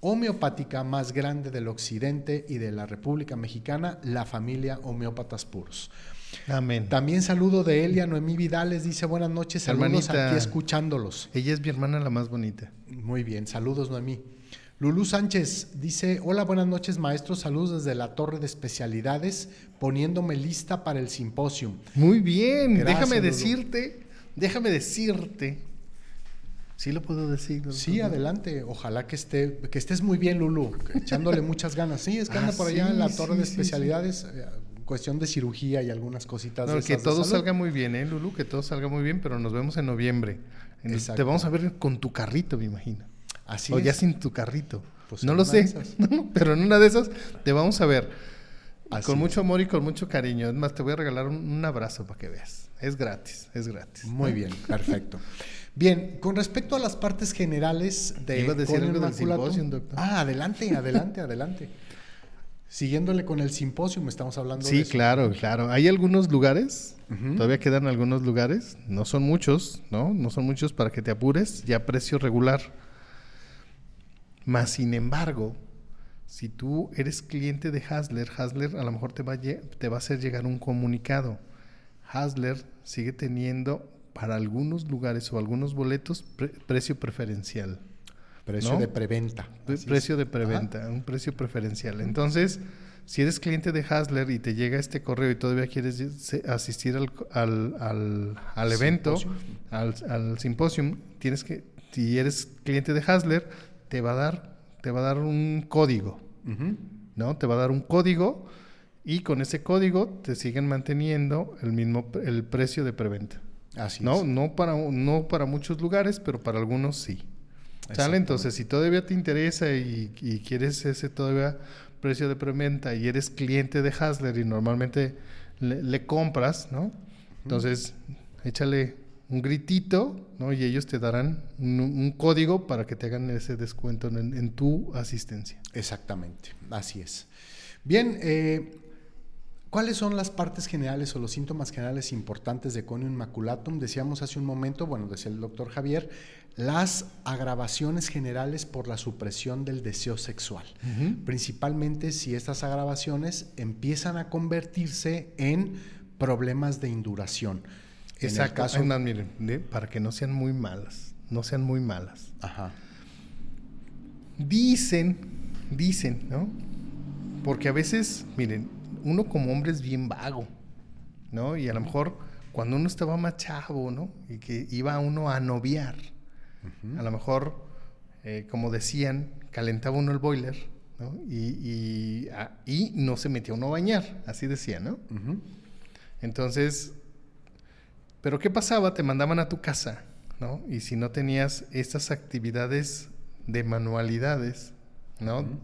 homeopática más grande del occidente y de la República Mexicana, la familia Homeópatas Puros. Amén. También saludo de Elia Noemí Vidales, dice buenas noches, saludos Hermanita. aquí escuchándolos. Ella es mi hermana la más bonita. Muy bien, saludos Noemí. Lulú Sánchez dice, hola, buenas noches maestros, saludos desde la torre de especialidades, poniéndome lista para el simposium. Muy bien, Gracias, déjame decirte, déjame decirte. Sí lo puedo decir. doctor? Sí, adelante, ojalá que, esté, que estés muy bien Lulú, echándole muchas ganas. Sí, es que Ah, anda por allá en la torre sí, de sí, sí. Cuestión de cirugía y algunas cositas. No, de que de todo salga muy bien, ¿eh, Lulu? Que todo salga muy bien, pero nos vemos en noviembre. En el- Exacto. te vamos a ver con tu carrito, me imagino. Así o ya sin tu carrito. Pues no lo sé, pero en una de esas te vamos a ver. Así con es. mucho amor y con mucho cariño. Es más, te voy a regalar un, un abrazo para que veas. Es gratis, es gratis. Muy bien, perfecto. Bien, con respecto a las partes generales de ¿Iba a decir algo del doctor? Ah, adelante, adelante, adelante. Siguiéndole con el simposio, estamos hablando sí, de eso. claro, claro. Hay algunos lugares, todavía quedan algunos lugares, no son muchos, ¿no? No son muchos para que te apures, ya precio regular. Más sin embargo, si tú eres cliente de Hasler, Hasler a lo mejor te va, a, te va a hacer llegar un comunicado. Hasler sigue teniendo para algunos lugares o algunos boletos pre precio preferencial. Precio de preventa. precio es. de preventa, Ajá. un precio preferencial. Entonces, si eres cliente de Hasler y te llega este correo y todavía quieres asistir al, al, al, al evento, al, al simposio, tienes que, si eres cliente de Hasler, te va a dar, te va a dar un código, uh -huh. ¿no? Te va a dar un código y con ese código te siguen manteniendo el mismo el precio de preventa. Así no, es. no para no para muchos lugares, pero para algunos sí. ¿Sale? Entonces, si todavía te interesa y, y, quieres ese todavía precio de preventa y eres cliente de Hasler y normalmente le, le compras, ¿no? Entonces, échale un gritito, ¿no? Y ellos te darán un, un código para que te hagan ese descuento en, en, tu asistencia. Exactamente, así es. Bien, eh, ¿Cuáles son las partes generales o los síntomas generales importantes de conio maculatum? Decíamos hace un momento, bueno, decía el doctor Javier, las agravaciones generales por la supresión del deseo sexual. Uh -huh. Principalmente si estas agravaciones empiezan a convertirse en problemas de induración. Exacto. En el caso... no, miren, para que no sean muy malas, no sean muy malas. Ajá. Dicen, dicen, ¿no? Porque a veces, miren, uno como hombre es bien vago, ¿no? Y a lo mejor cuando uno estaba más chavo, ¿no? Y que iba uno a noviar, uh -huh. a lo mejor, eh, como decían, calentaba uno el boiler, ¿no? Y, y, a, y, no se metía uno a bañar, así decían, ¿no? Uh -huh. Entonces, ¿pero qué pasaba? Te mandaban a tu casa, ¿no? Y si no tenías estas actividades de manualidades, ¿no? Uh -huh.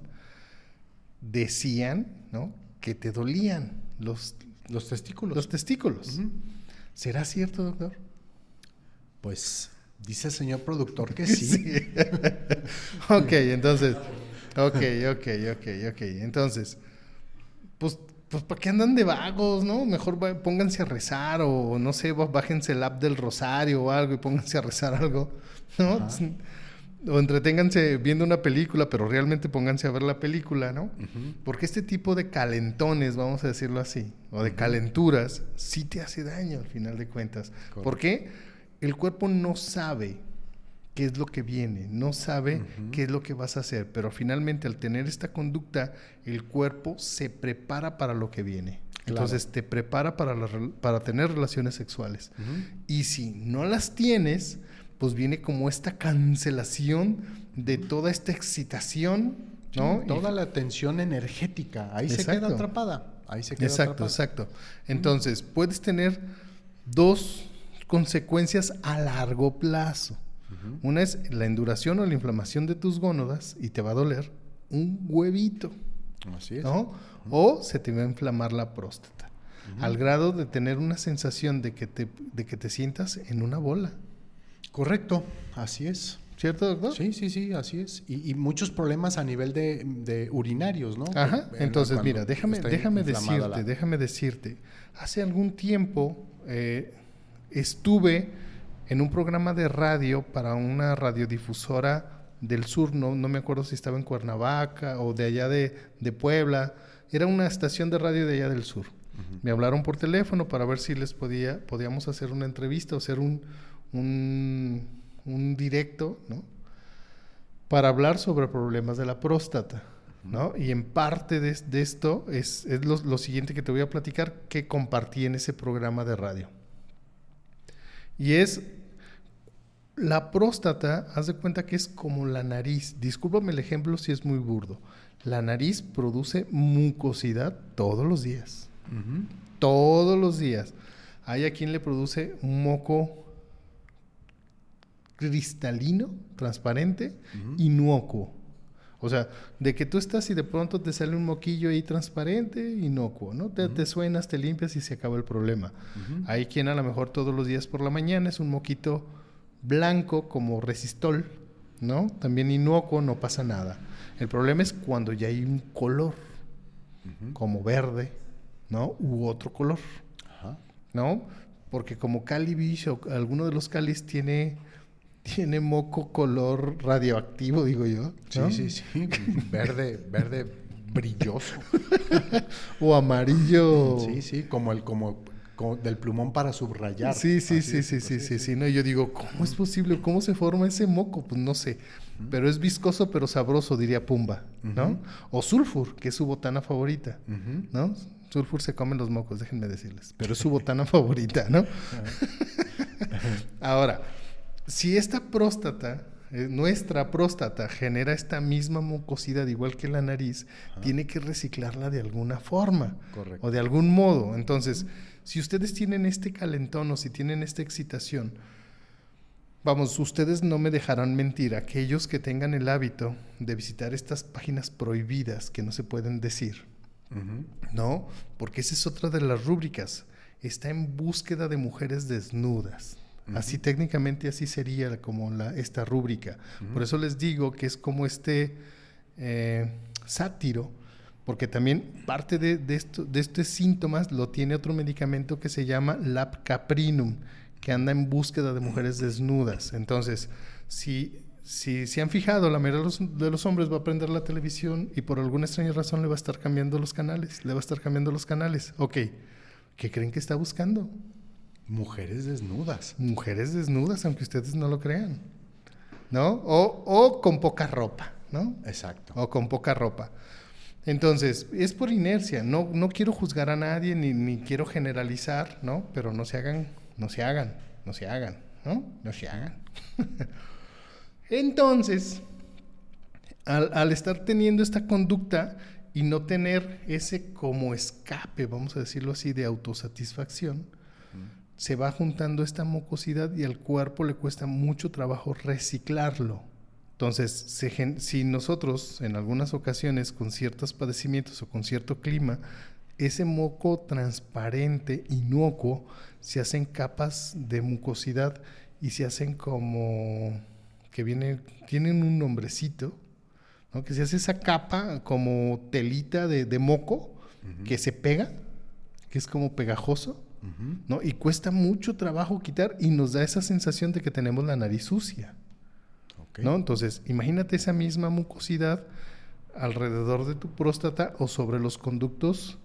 Decían, ¿no? que te dolían los, los testículos. Los testículos. Uh -huh. ¿Será cierto, doctor? Pues dice el señor productor que sí. sí. ok, entonces, ok, ok, ok, ok. Entonces, pues, pues ¿para qué andan de vagos, no? Mejor pónganse a rezar o no sé, bájense el app del rosario o algo y pónganse a rezar algo, ¿no? -huh o entreténganse viendo una película, pero realmente pónganse a ver la película, ¿no? Uh -huh. Porque este tipo de calentones, vamos a decirlo así, o de calenturas, sí te hace daño al final de cuentas. Correcto. Porque el cuerpo no sabe qué es lo que viene, no sabe uh -huh. qué es lo que vas a hacer, pero finalmente al tener esta conducta, el cuerpo se prepara para lo que viene. Claro. Entonces te prepara para, la, para tener relaciones sexuales. Uh -huh. Y si no las tienes, pues viene como esta cancelación de toda esta excitación, ¿no? Sí, toda y, la tensión energética, ahí exacto. se queda atrapada, ahí se queda Exacto, atrapada. exacto. Entonces, puedes tener dos consecuencias a largo plazo. Uh -huh. Una es la enduración o la inflamación de tus gónodas y te va a doler un huevito. Así es. ¿no? Uh -huh. O se te va a inflamar la próstata. Uh -huh. Al grado de tener una sensación de que te, de que te sientas en una bola. Correcto, así es. ¿Cierto, doctor? Sí, sí, sí, así es. Y, y muchos problemas a nivel de, de urinarios, ¿no? Ajá. En, Entonces, mira, déjame, déjame decirte, la... déjame decirte. Hace algún tiempo eh, estuve en un programa de radio para una radiodifusora del sur, no, no me acuerdo si estaba en Cuernavaca o de allá de, de Puebla. Era una estación de radio de allá del sur. Uh -huh. Me hablaron por teléfono para ver si les podía, podíamos hacer una entrevista o hacer un, un, un, directo, ¿no? Para hablar sobre problemas de la próstata, ¿no? Y en parte de, de esto es, es lo, lo, siguiente que te voy a platicar que compartí en ese programa de radio. Y es, la próstata, haz de cuenta que es como la nariz. Discúlpame el ejemplo si es muy burdo. La nariz produce mucosidad todos los días. Uh -huh. Todos los días. Hay a quien le produce un moco cristalino, transparente, uh -huh. inocuo. O sea, de que tú estás y de pronto te sale un moquillo ahí transparente, inocuo, ¿no? Te, te suenas, te limpias y se acaba el problema. Hay quien a lo mejor todos los días por la mañana es un moquito blanco como resistol, ¿no? También inocuo, no pasa nada. El problema es cuando ya hay un color, como verde, ¿no? U otro color, ¿no? Porque como Cali o alguno de los Calis tiene tiene moco color radioactivo, digo yo. Sí, sí, sí. Verde, verde brilloso. o amarillo. Sí, sí, como el como, del plumón para subrayar. Sí, sí, sí, sí, sí, sí, sí, No, yo digo, ¿cómo es posible? ¿Cómo se forma ese moco? Pues no sé. Pero es viscoso, pero sabroso, diría Pumba, ¿no? O sulfur, que es su botana favorita, ¿no? Sulfur se comen los mocos, déjenme decirles. Pero es su botana favorita, ¿no? Ahora, si esta próstata, eh, nuestra próstata, genera esta misma mucosidad igual que la nariz, tiene que reciclarla de alguna forma o de algún modo. Entonces, si ustedes tienen este calentón o si tienen esta excitación, vamos, ustedes no me dejarán mentir, aquellos que tengan el hábito de visitar estas páginas prohibidas que no se pueden decir, ¿no? Porque esa es otra de las rúbricas. Está en búsqueda de mujeres desnudas. Así técnicamente así sería como la, esta rúbrica. Por eso les digo que es como este eh, sátiro, porque también parte de, de, esto, de estos síntomas lo tiene otro medicamento que se llama Lapcaprinum, que anda en búsqueda de mujeres desnudas. Entonces, si, si se han fijado, la mayoría de los, de los, hombres va a prender la televisión y por alguna extraña razón le va a estar cambiando los canales, le va a estar cambiando los canales. Ok, ¿qué creen que está buscando? Mujeres desnudas. Mujeres desnudas, aunque ustedes no lo crean. ¿No? O, o con poca ropa, ¿no? Exacto. O con poca ropa. Entonces, es por inercia. No, no quiero juzgar a nadie ni, ni quiero generalizar, ¿no? Pero no se hagan, no se hagan, no se hagan, ¿no? No se hagan. Entonces, al, al, estar teniendo esta conducta y no tener ese como escape, vamos a decirlo así, de autosatisfacción, se va juntando esta mucosidad y al cuerpo le cuesta mucho trabajo reciclarlo. Entonces, si nosotros en algunas ocasiones con ciertos padecimientos o con cierto clima, ese moco transparente, inocuo, se hacen capas de mucosidad y se hacen como que viene, tienen un nombrecito, ¿no? que se hace esa capa como telita de, moco que se pega, que es como pegajoso ¿no? Y cuesta mucho trabajo quitar y nos da esa sensación de que tenemos la nariz sucia. ¿no? Entonces, imagínate esa misma mucosidad alrededor de tu próstata o sobre los conductos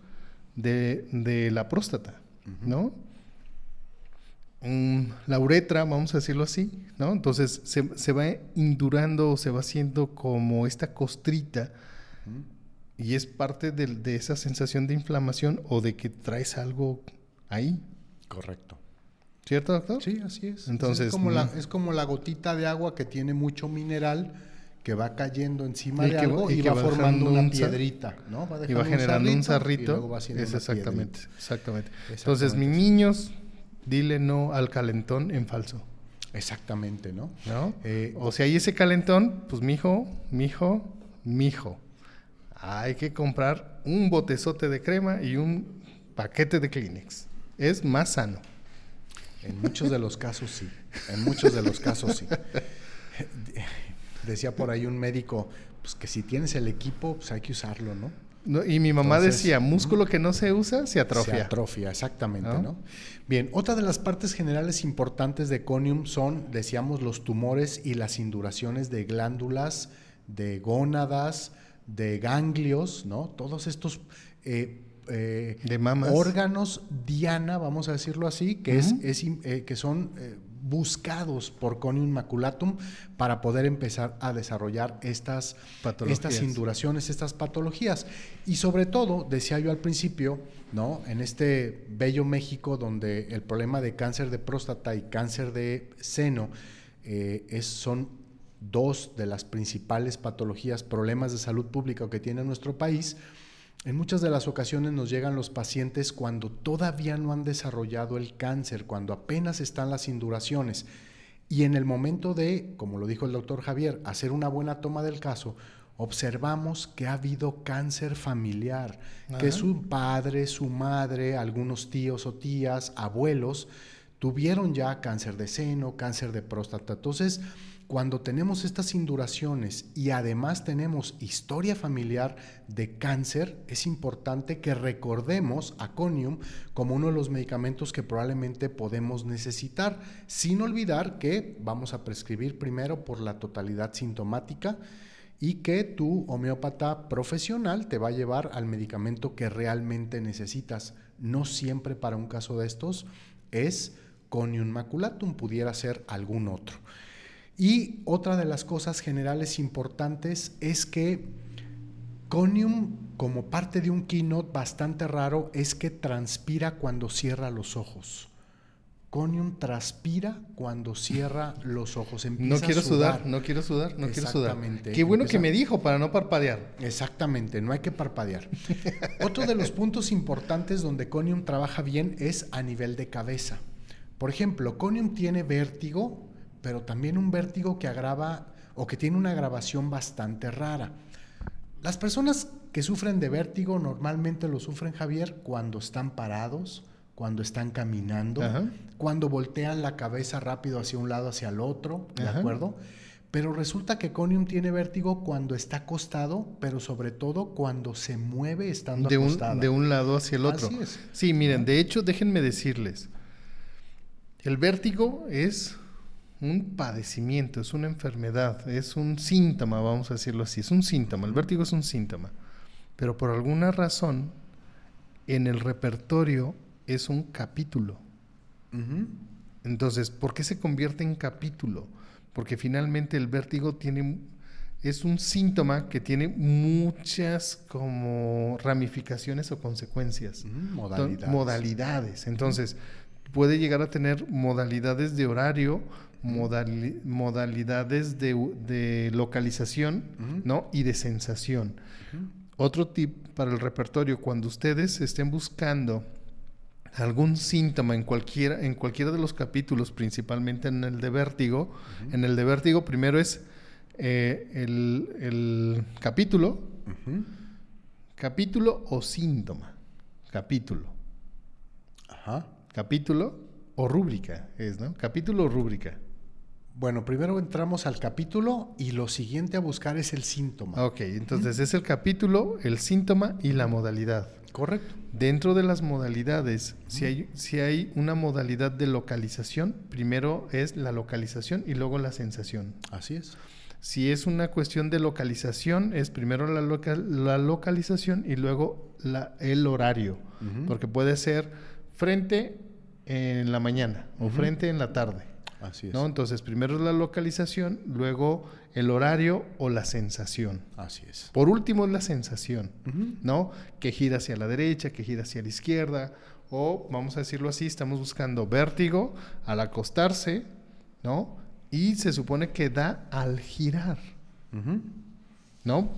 de, la próstata, ¿no? Mm, la uretra, vamos a decirlo así, ¿no? Entonces se, va indurando, se va haciendo como esta costrita y es parte de, de, esa sensación de inflamación o de que traes algo ahí. Correcto. ¿Cierto, doctor? Sí, así es. Entonces, es como, la, es como la gotita de agua que tiene mucho mineral que va cayendo encima de algo y, va, formando una piedrita, ¿no? Va y va generando un zarrito. es exactamente, exactamente. Entonces, mis niños, dile no al calentón en falso. Exactamente, ¿no? ¿No? Eh, o sea, hay ese calentón, pues mijo, mijo, mijo. Hay que comprar un botezote de crema y un paquete de Kleenex. Es más sano. En muchos de los casos sí. En muchos de los casos sí. Decía por ahí un médico, pues que si tienes el equipo, pues hay que usarlo, ¿no? y mi mamá decía, músculo que no se usa, se atrofia. Se atrofia, exactamente, ¿no? Bien, otra de las partes generales importantes de conium son, decíamos, los tumores y las induraciones de glándulas, de gónadas, de ganglios, ¿no? Todos estos eh, eh, órganos diana, vamos a decirlo así, que, es, eh, que son eh, buscados por Conium maculatum para poder empezar a desarrollar estas, estas induraciones, estas patologías. Y sobre todo, decía yo al principio, ¿no? en este bello México donde el problema de cáncer de próstata y cáncer de seno es, son dos de las principales patologías, problemas de salud pública que tiene nuestro país, en muchas de las ocasiones nos llegan los pacientes cuando todavía no han desarrollado el cáncer, cuando apenas están las induraciones. Y en el momento de, como lo dijo el doctor Javier, hacer una buena toma del caso, observamos que ha habido cáncer familiar, que su padre, su madre, algunos tíos o tías, abuelos, tuvieron ya cáncer de seno, cáncer de próstata. Entonces, cuando tenemos estas induraciones y además tenemos historia familiar de cáncer, es importante que recordemos a Conium como uno de los medicamentos que probablemente podemos necesitar, sin olvidar que vamos a prescribir primero por la totalidad sintomática y que tu homeópata profesional te va a llevar al medicamento que realmente necesitas. No siempre para un caso de estos es Conium maculatum, pudiera ser algún otro. Y otra de las cosas generales importantes es que Conium, como parte de un keynote bastante raro, es que transpira cuando cierra los ojos. Conium transpira cuando cierra los ojos. no quiero sudar, no quiero sudar, no quiero sudar. Qué bueno que me dijo para no parpadear. Exactamente, no hay que parpadear. Otro de los puntos importantes donde Conium trabaja bien es a nivel de cabeza. Por ejemplo, Conium tiene vértigo pero también un vértigo que agrava o que tiene una agravación bastante rara. Las personas que sufren de vértigo normalmente lo sufren, Javier, cuando están parados, cuando están caminando, cuando voltean la cabeza rápido hacia un lado, hacia el otro, ¿de acuerdo? Pero resulta que Conium tiene vértigo cuando está acostado, pero sobre todo cuando se mueve estando de acostado. Un, de un lado hacia el otro. Sí, miren, de hecho, déjenme decirles, el vértigo es un padecimiento, es una enfermedad, es un síntoma, vamos a decirlo así, es un síntoma, el vértigo es un síntoma, pero por alguna razón en el repertorio es un capítulo. Entonces, ¿por qué se convierte en capítulo? Porque finalmente el vértigo tiene es un síntoma que tiene muchas como ramificaciones o consecuencias, modalidades. modalidades. Entonces, puede llegar a tener modalidades de horario, modalidades de, localización ¿no? y de sensación. Otro tip para el repertorio, cuando ustedes estén buscando algún síntoma en cualquiera, en cualquiera de los capítulos, principalmente en el de vértigo, en el de vértigo primero es eh, el, capítulo, capítulo o síntoma, capítulo. Capítulo o rúbrica es, ¿no? Capítulo o rúbrica. Bueno, primero entramos al capítulo y lo siguiente a buscar es el síntoma. Ok, entonces es el capítulo, el síntoma y la modalidad. Correcto. Dentro de las modalidades, si, hay, si hay una modalidad de localización, primero es la localización y luego la sensación. Así es. Si es una cuestión de localización, es primero la, la localización y luego la, el horario, porque puede ser frente en la mañana o frente en la tarde. Así es. ¿no? Entonces, primero es la localización, luego el horario o la sensación. Así es. Por último es la sensación, ¿no? Que gira hacia la derecha, que gira hacia la izquierda, o vamos a decirlo así, estamos buscando vértigo al acostarse, ¿no? Y se supone que da al girar, ¿no?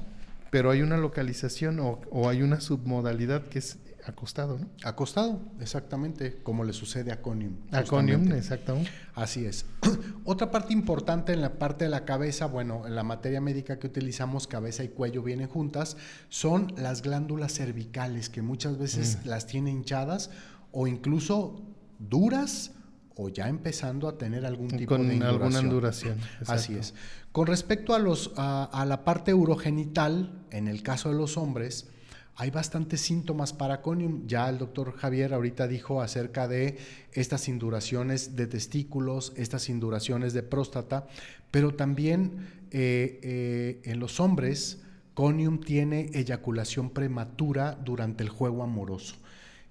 Pero hay una localización o, o hay una submodalidad que es acostado, ¿no? Acostado, exactamente, como le sucede a Conium. A Conium, exactamente. Así es. Otra parte importante en la parte de la cabeza, bueno, en la materia médica que utilizamos, cabeza y cuello vienen juntas, son las glándulas cervicales, que muchas veces mm. las tiene hinchadas o incluso duras o ya empezando a tener algún tipo de alguna induración. Así es. Con respecto a, los, a la parte urogenital, en el caso de los hombres, hay bastantes síntomas para conium. Ya el doctor Javier ahorita dijo acerca de estas induraciones de testículos, estas induraciones de próstata, pero también eh, eh, en los hombres, conium tiene eyaculación prematura durante el juego amoroso.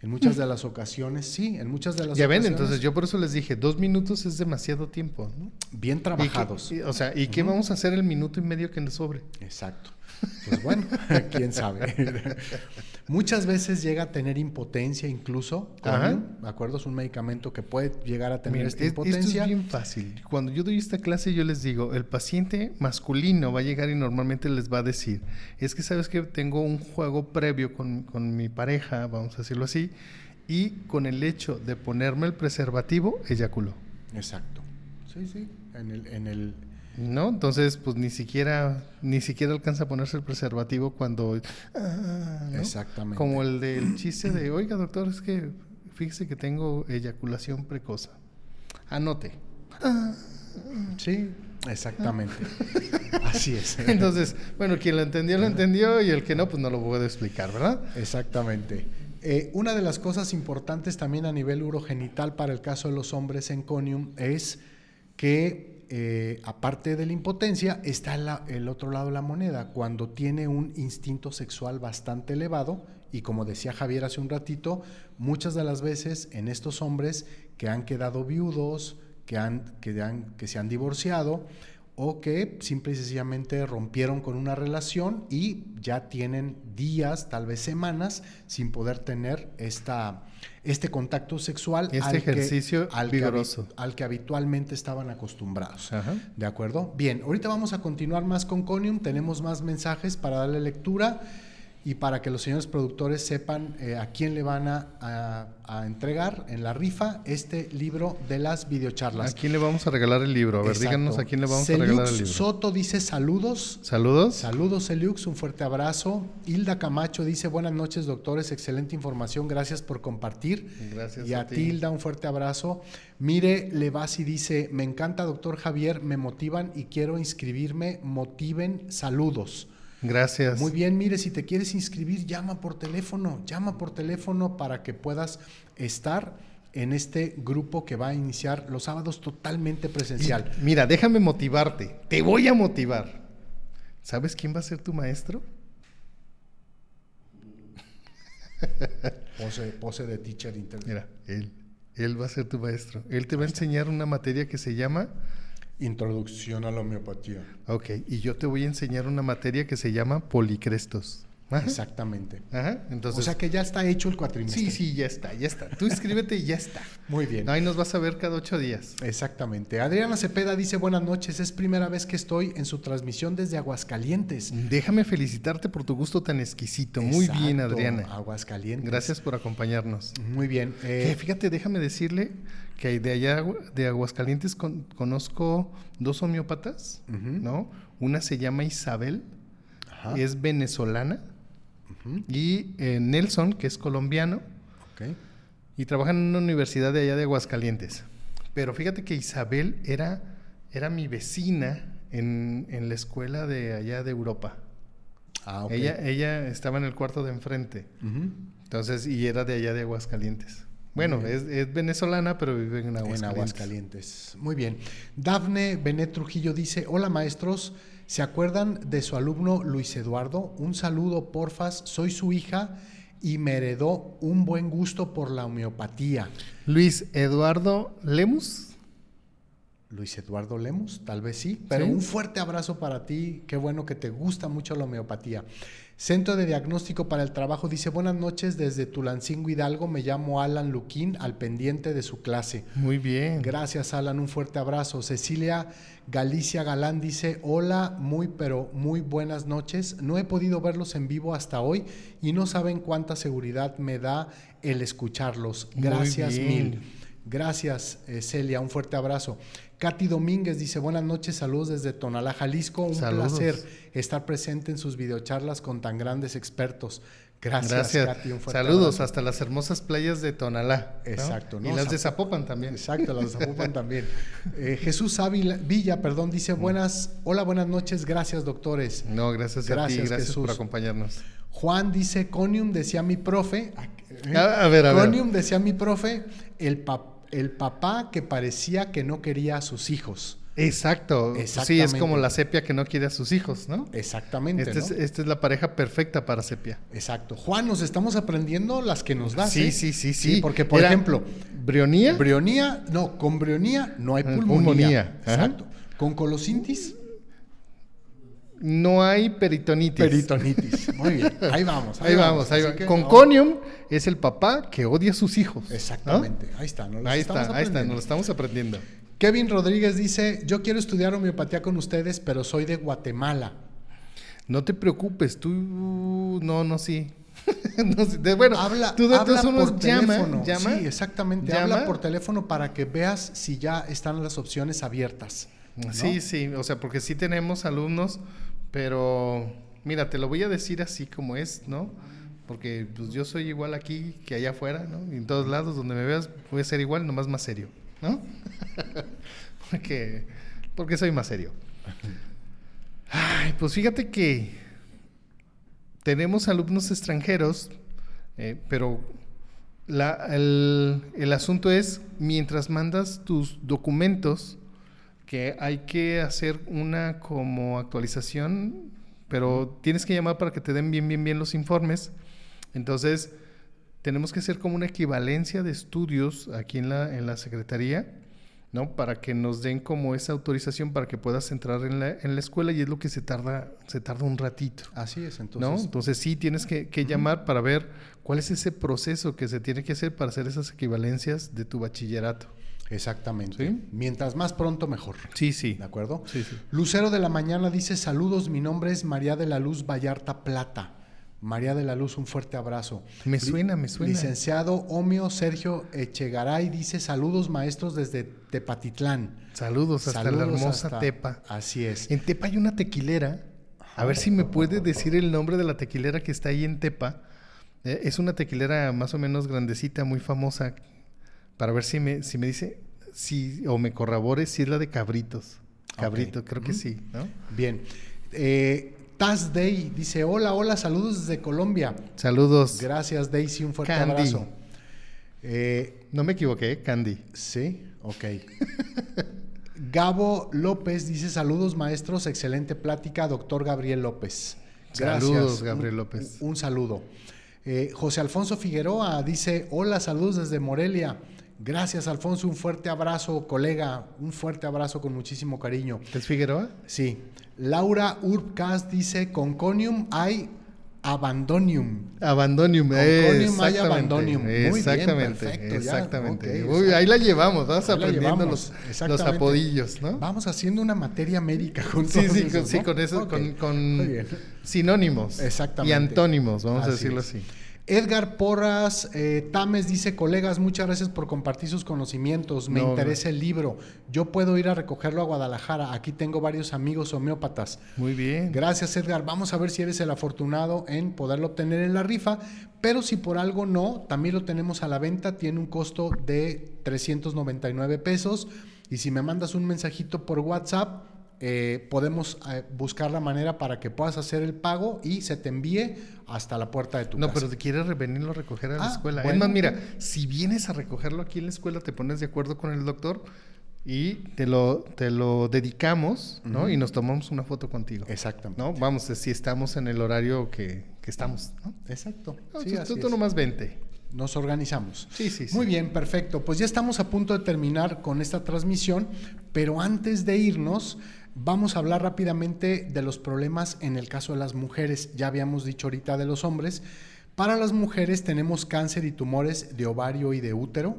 En muchas de las ocasiones, sí, en muchas de las ya ocasiones. ven, entonces yo por eso les dije, dos minutos es demasiado tiempo. Bien trabajados. o sea, ¿y qué vamos a hacer el minuto y medio que nos sobre? Exacto. Pues bueno, quién sabe. Muchas veces llega a tener impotencia incluso. ¿De acuerdo? Es un medicamento que puede llegar a tener esta impotencia. Esto es bien fácil. Cuando yo doy esta clase yo les digo, el paciente masculino va a llegar y normalmente les va a decir, es que sabes que tengo un juego previo con, con mi pareja, vamos a decirlo así, y con el hecho de ponerme el preservativo, eyaculó. Exacto. Sí, sí. En el, en el ¿No? Entonces, pues ni siquiera, ni siquiera alcanza a ponerse el preservativo cuando. ah, ¿no? Exactamente. Como el del chiste de, oiga, doctor, es que fíjese que tengo eyaculación precoz. Anote. Sí, exactamente. Así es. Entonces, bueno, quien lo entendió, lo entendió, y el que no, pues no lo puedo explicar, ¿verdad? Exactamente. Eh, una de las cosas importantes también a nivel urogenital para el caso de los hombres en conium es que, eh, aparte de la impotencia, está el otro lado de la moneda. Cuando tiene un instinto sexual bastante elevado, y como decía Javier hace un ratito, muchas de las veces en estos hombres que han quedado viudos, que, que se han divorciado, o que simple y sencillamente rompieron con una relación y ya tienen días, tal vez semanas, sin poder tener esta, este contacto sexual Este que- ejercicio al que habi- vigoroso. al que habitualmente estaban acostumbrados. Ajá. ¿De acuerdo? Bien, ahorita vamos a continuar más con Conium, tenemos más mensajes para darle lectura y para que los señores productores sepan eh, a quién le van a, a- a entregar en la rifa este libro de las ¿A videocharlas. quién le vamos a regalar el libro? A ver, Exacto. díganos a quién le vamos a regalar el libro. Soto dice saludos. Saludos. Saludos, Eliux, un fuerte abrazo. Hilda Camacho dice buenas noches, doctores, excelente información, gracias por compartir. Gracias Y a a, ti, Hilda, un fuerte abrazo. Mire, Levasi dice, me encanta, doctor Javier, me motivan y quiero inscribirme, motiven, saludos. Gracias. Muy bien, mire, si te quieres inscribir, llama por teléfono, llama por teléfono para que puedas estar en este grupo que va a iniciar los sábados totalmente presencial. Y, mira, déjame motivarte. Te voy a motivar. ¿Sabes quién va a ser tu maestro? Pose, pose de teacher internet. Mira, él. Él va a ser tu maestro. Él te va a enseñar una materia que se llama... Introducción a la homeopatía. Ok, y yo te voy a enseñar una materia que se llama policrestos. Ajá. Exactamente. Ajá. Entonces, o sea que ya está hecho el cuatrimestre. sí, sí, ya está, ya está. Tú inscríbete y ya está. Muy bien. Ahí nos vas a ver cada ocho días. Exactamente. Adriana Cepeda dice buenas noches, es primera vez que estoy en su transmisión desde Aguascalientes. Déjame felicitarte por tu gusto tan exquisito. Muy bien, Adriana. Aguascalientes. Gracias por acompañarnos. Muy bien. eh, fíjate, déjame decirle que de allá de Aguascalientes con- conozco dos homeópatas. ¿no? Una se llama Isabel, ajá, es venezolana, y eh, Nelson, que es colombiano, y trabajan en una universidad de allá de Aguascalientes. Pero fíjate que Isabel era, era mi vecina en, en la escuela de allá de Europa. Ah, ok. Ella, ella estaba en el cuarto de enfrente. Entonces, y era de allá de Aguascalientes. Bueno, es, es venezolana, pero vive en Aguascalientes. En Aguascalientes. Muy bien. Dafne Benet Trujillo dice, hola maestros, ¿se acuerdan de su alumno Luis Eduardo? Un saludo, porfas, soy su hija y me heredó un buen gusto por la homeopatía. Luis Eduardo Lemus. Luis Eduardo Lemos, tal vez sí, pero Sí. un fuerte abrazo para ti, qué bueno que te gusta mucho la homeopatía. Centro de Diagnóstico para el Trabajo dice, buenas noches desde Tulancingo Hidalgo, me llamo Alan Luquín, al pendiente de su clase. Muy bien. Gracias Alan, un fuerte abrazo. Cecilia Galicia Galán dice, hola, muy pero muy buenas noches. No he podido verlos en vivo hasta hoy y no saben cuánta seguridad me da el escucharlos. Gracias mil. Gracias eh, Celia, un fuerte abrazo. Katy Domínguez dice, buenas noches, saludos desde Tonalá, Jalisco. Un Saludos. placer estar presente en sus videocharlas con tan grandes expertos. Gracias, Gracias. Katy, un fuerte Saludos abrazo. hasta las hermosas playas de Tonalá. ¿no? Exacto, Y ¿no? las de Zap- Zapopan también. Exacto, las de Zapopan también. Eh, Jesús Ávila, Villa, perdón, dice buenas, hola, buenas noches, gracias doctores. No, gracias, a ti, Gracias, gracias Jesús. por acompañarnos. Juan dice, Conium decía mi profe, ¿eh? A, a ver, a ver. Conium decía mi profe, el, pap- el papá que parecía que no quería a sus hijos. Exacto. Sí, es como la sepia que no quiere a sus hijos, ¿no? Exactamente, es, esta es la pareja perfecta para sepia. Exacto. Juan, nos estamos aprendiendo las que nos das. Sí, ¿eh? sí, sí, sí. porque, por Era ejemplo, Brionía. brionía, no, con brionía no hay Ah, pulmonía. pulmonía, ajá. Exacto. Con colosintis, no hay peritonitis. peritonitis. Muy bien, ahí vamos. Ahí vamos, ahí Así va. que Con ahora- conium es el papá que odia a sus hijos. ¿no? Exactamente, ahí está. nos Ahí está, ahí está, nos lo estamos aprendiendo. Kevin Rodríguez dice, yo quiero estudiar homeopatía con ustedes, pero soy de Guatemala. No te preocupes, tú no, no sí. No, sí. De- bueno, habla tú de habla por teléfono. llama. Sí, exactamente. llama. Habla por teléfono para que veas si ya están las opciones abiertas. Sí, sí, o sea, porque sí tenemos alumnos, pero mira, te lo voy a decir así como es, ¿no? Porque pues yo soy igual aquí que allá afuera, ¿no? Y en todos lados donde me veas voy ser igual, nomás más serio, ¿no? porque, porque soy más serio. Ay, pues fíjate que tenemos alumnos extranjeros, eh, pero el, el, asunto es, mientras mandas tus documentos, que hay que hacer una como actualización, pero tienes que llamar para que te den bien, bien, bien los informes. Entonces, tenemos que hacer como una equivalencia de estudios aquí en la, en la Secretaría ¿no? Para que nos den como esa autorización para que puedas entrar en la, en la escuela y es lo que se tarda, se tarda un ratito. Así es, entonces. ¿no? Entonces sí tienes que, llamar para ver cuál es ese proceso que se tiene que hacer para hacer esas equivalencias de tu bachillerato. Exactamente. Mientras más pronto, mejor. Sí, sí. ¿De acuerdo? Sí, sí. Lucero de la Mañana dice: Saludos, mi nombre es María de la Luz Vallarta Plata. María de la Luz, un fuerte abrazo. Me suena, me suena. Licenciado Omio Sergio Echegaray dice saludos maestros desde Tepatitlán. Saludos hasta la hermosa Tepa. Así es. En Tepa hay una tequilera. A ver si me puede decir el nombre de la tequilera que está ahí en Tepa. Eh, es una tequilera más o menos grandecita, muy famosa. Para ver si me, si me dice, si, o me corrobore si es la de Cabritos. Cabrito, creo que sí, ¿no? Bien. Eh, Taz Day dice: Hola, hola, saludos desde Colombia. Saludos. Gracias, Daisy, un fuerte abrazo. Eh, no me equivoqué, Candy. Sí, ok. Gabo López dice: Saludos, maestros, excelente plática, doctor Gabriel López. Gracias. Saludos, Gabriel López. Un, saludo. Eh, José Alfonso Figueroa dice: Hola, saludos desde Morelia. Gracias, Alfonso. Un fuerte abrazo, colega. Un fuerte abrazo con muchísimo cariño. ¿Es Figueroa? Sí. Laura Urbcast dice, con conium hay abandonium. Abandonium, con conium hay abandonium. Muy exactamente, bien, perfecto, exactamente. ahí la llevamos, vamos aprendiendo los, los, apodillos, ¿no? Vamos haciendo una materia médica juntos. Sí, sí, con, sí, con eso, con, con sinónimos. Exactamente. Y antónimos, vamos a decirlo así. Edgar Porras eh, Tames dice, colegas, muchas gracias por compartir sus conocimientos. Me interesa el libro. Yo puedo ir a recogerlo a Guadalajara. Aquí tengo varios amigos homeópatas. Muy bien. Gracias, Edgar. Vamos a ver si eres el afortunado en poderlo obtener en la rifa. Pero si por algo no, también lo tenemos a la venta. Tiene un costo de 399 pesos. Y si me mandas un mensajito por WhatsApp, eh, podemos eh, buscar la manera para que puedas hacer el pago y se te envíe hasta la puerta de tu casa. No, pero te quieres venirlo a recoger a la ah, escuela. es más, mira, si vienes a recogerlo aquí en la escuela, te pones de acuerdo con el doctor y te lo, te lo dedicamos, ¿no? Y nos tomamos una foto contigo. Exactamente. ¿no? Vamos, si estamos en el horario que, estamos, ¿no? Exacto. sí, tú, tú nomás vente. Nos organizamos. Sí, sí, sí. Muy bien, perfecto. Pues ya estamos a punto de terminar con esta transmisión, pero antes de irnos, Vamos a hablar rápidamente de los problemas en el caso de las mujeres. Ya habíamos dicho ahorita de los hombres. Para las mujeres tenemos cáncer y tumores de ovario y de útero,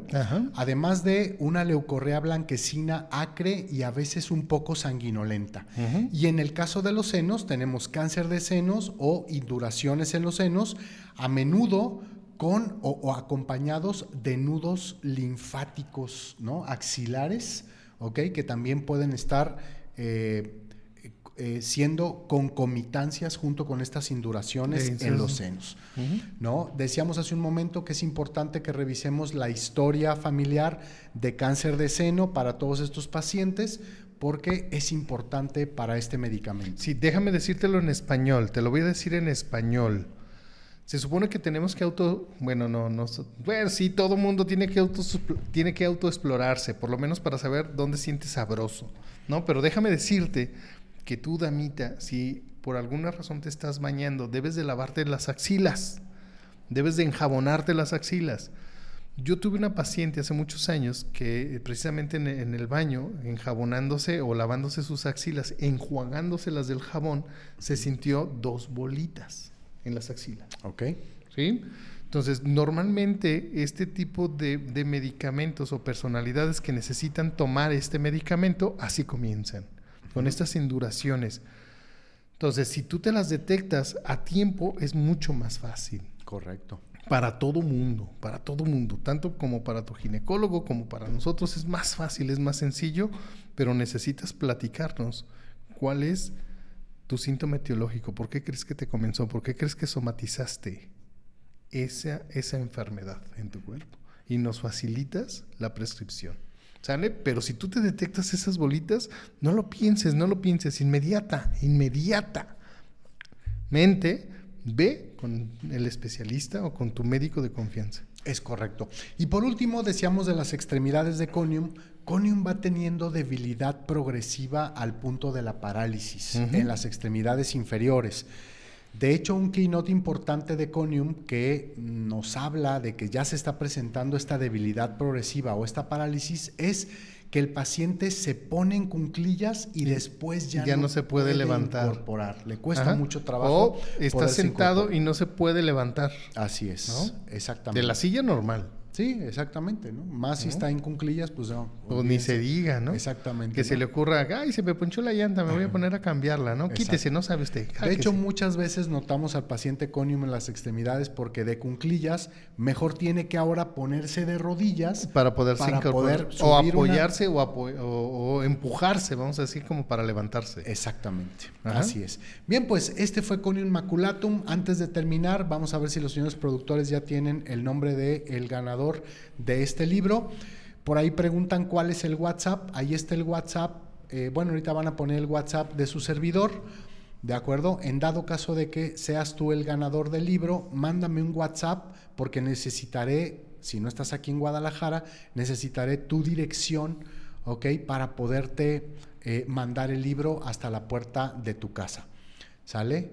además de una leucorrea blanquecina acre y a veces un poco sanguinolenta. Y en el caso de los senos tenemos cáncer de senos o induraciones en los senos, a menudo con o, acompañados de nudos linfáticos, ¿no? Axilares, ¿ok? Que también pueden estar eh, eh, siendo concomitancias junto con estas induraciones en los senos. ¿no? Decíamos hace un momento que es importante que revisemos la historia familiar de cáncer de seno para todos estos pacientes porque es importante para este medicamento. Sí, déjame decírtelo en español, te lo voy a decir en español. Se supone que tenemos que auto, bueno, no, no, bueno, sí, todo mundo tiene que auto, tiene que autoexplorarse, por lo menos para saber dónde siente sabroso. ¿no? Pero déjame decirte que tú, damita, si por alguna razón te estás bañando, debes de lavarte las axilas, debes de enjabonarte las axilas. Yo tuve una paciente hace muchos años que precisamente en, el baño, enjabonándose o lavándose sus axilas, enjuagándoselas del jabón, se sintió dos bolitas en las axilas. Ok. ¿Sí? Entonces, normalmente este tipo de, medicamentos o personalidades que necesitan tomar este medicamento, así comienzan, con estas induraciones. Entonces, si tú te las detectas a tiempo, es mucho más fácil. Correcto. para todo mundo, para todo mundo, tanto como para tu ginecólogo como para nosotros es más fácil, es más sencillo, pero necesitas platicarnos cuál es tu síntoma etiológico, por qué crees que te comenzó, por qué crees que somatizaste esa, esa enfermedad en tu cuerpo y nos facilitas la prescripción. ¿Sale? Pero si tú te detectas esas bolitas, no lo pienses, no lo pienses, inmediata, inmediata. Mente, ve con el especialista o con tu médico de confianza. Es correcto. Y por último, decíamos de las extremidades de Conium. Conium va teniendo debilidad progresiva al punto de la parálisis en las extremidades inferiores. De hecho, un keynote importante de Conium que nos habla de que ya se está presentando esta debilidad progresiva o esta parálisis es que el paciente se pone en cunclillas y después ya, no, se puede, levantar. Incorporar. Le cuesta mucho trabajo. O está sentado y no se puede levantar. Así es. Exactamente. De la silla normal. Sí, exactamente, ¿no? Más si está en cunclillas, pues no. O ni se diga, ¿no? Exactamente. Que se le ocurra, ay, se me ponchó la llanta, me voy a poner a cambiarla, ¿no? Quítese, no sabe usted. De hecho, muchas veces notamos al paciente conium en las extremidades porque de cunclillas mejor tiene que ahora ponerse de rodillas para poderse para poder o apoyarse o, o, empujarse, vamos a decir, como para levantarse. Exactamente, así es. Bien, pues este fue conium maculatum. Antes de terminar, vamos a ver si los señores productores ya tienen el nombre de el ganador de este libro. Por ahí preguntan cuál es el WhatsApp. Ahí está el WhatsApp. Eh, bueno, ahorita van a poner el WhatsApp de su servidor. ¿De acuerdo? En dado caso de que seas tú el ganador del libro, mándame un WhatsApp porque necesitaré, si no estás aquí en Guadalajara, necesitaré tu dirección, ¿ok? Para poderte eh, mandar el libro hasta la puerta de tu casa. ¿Sale?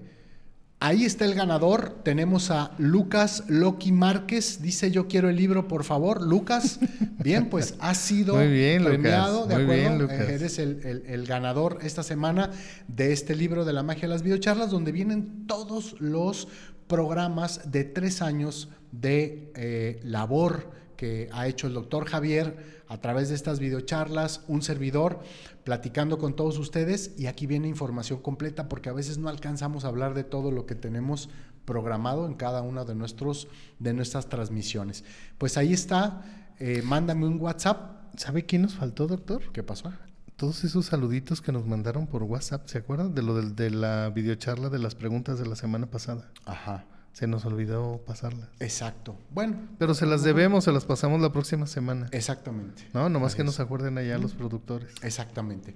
Ahí está el ganador. Tenemos a Lucas Loki Márquez. Dice yo quiero el libro, por favor. Lucas, bien, pues ha sido premiado, ¿de acuerdo? Eres el, ganador esta semana de este libro de la magia de las videocharlas, donde vienen todos los programas de tres años de eh, labor que ha hecho el doctor Javier a través de estas videocharlas, un servidor platicando con todos ustedes y aquí viene información completa porque a veces no alcanzamos a hablar de todo lo que tenemos programado en cada una de, nuestros, de nuestras transmisiones. Pues ahí está, eh, mándame un WhatsApp. ¿Sabe quién nos faltó, doctor? ¿Qué pasó? Todos esos saluditos que nos mandaron por WhatsApp, ¿se acuerdan? De lo de, de la videocharla de las preguntas de la semana pasada. Ajá se nos olvidó pasarlas. Exacto. Bueno. Pero se las debemos, se las pasamos la próxima semana. Exactamente. No, nomás que nos acuerden allá los productores. Exactamente.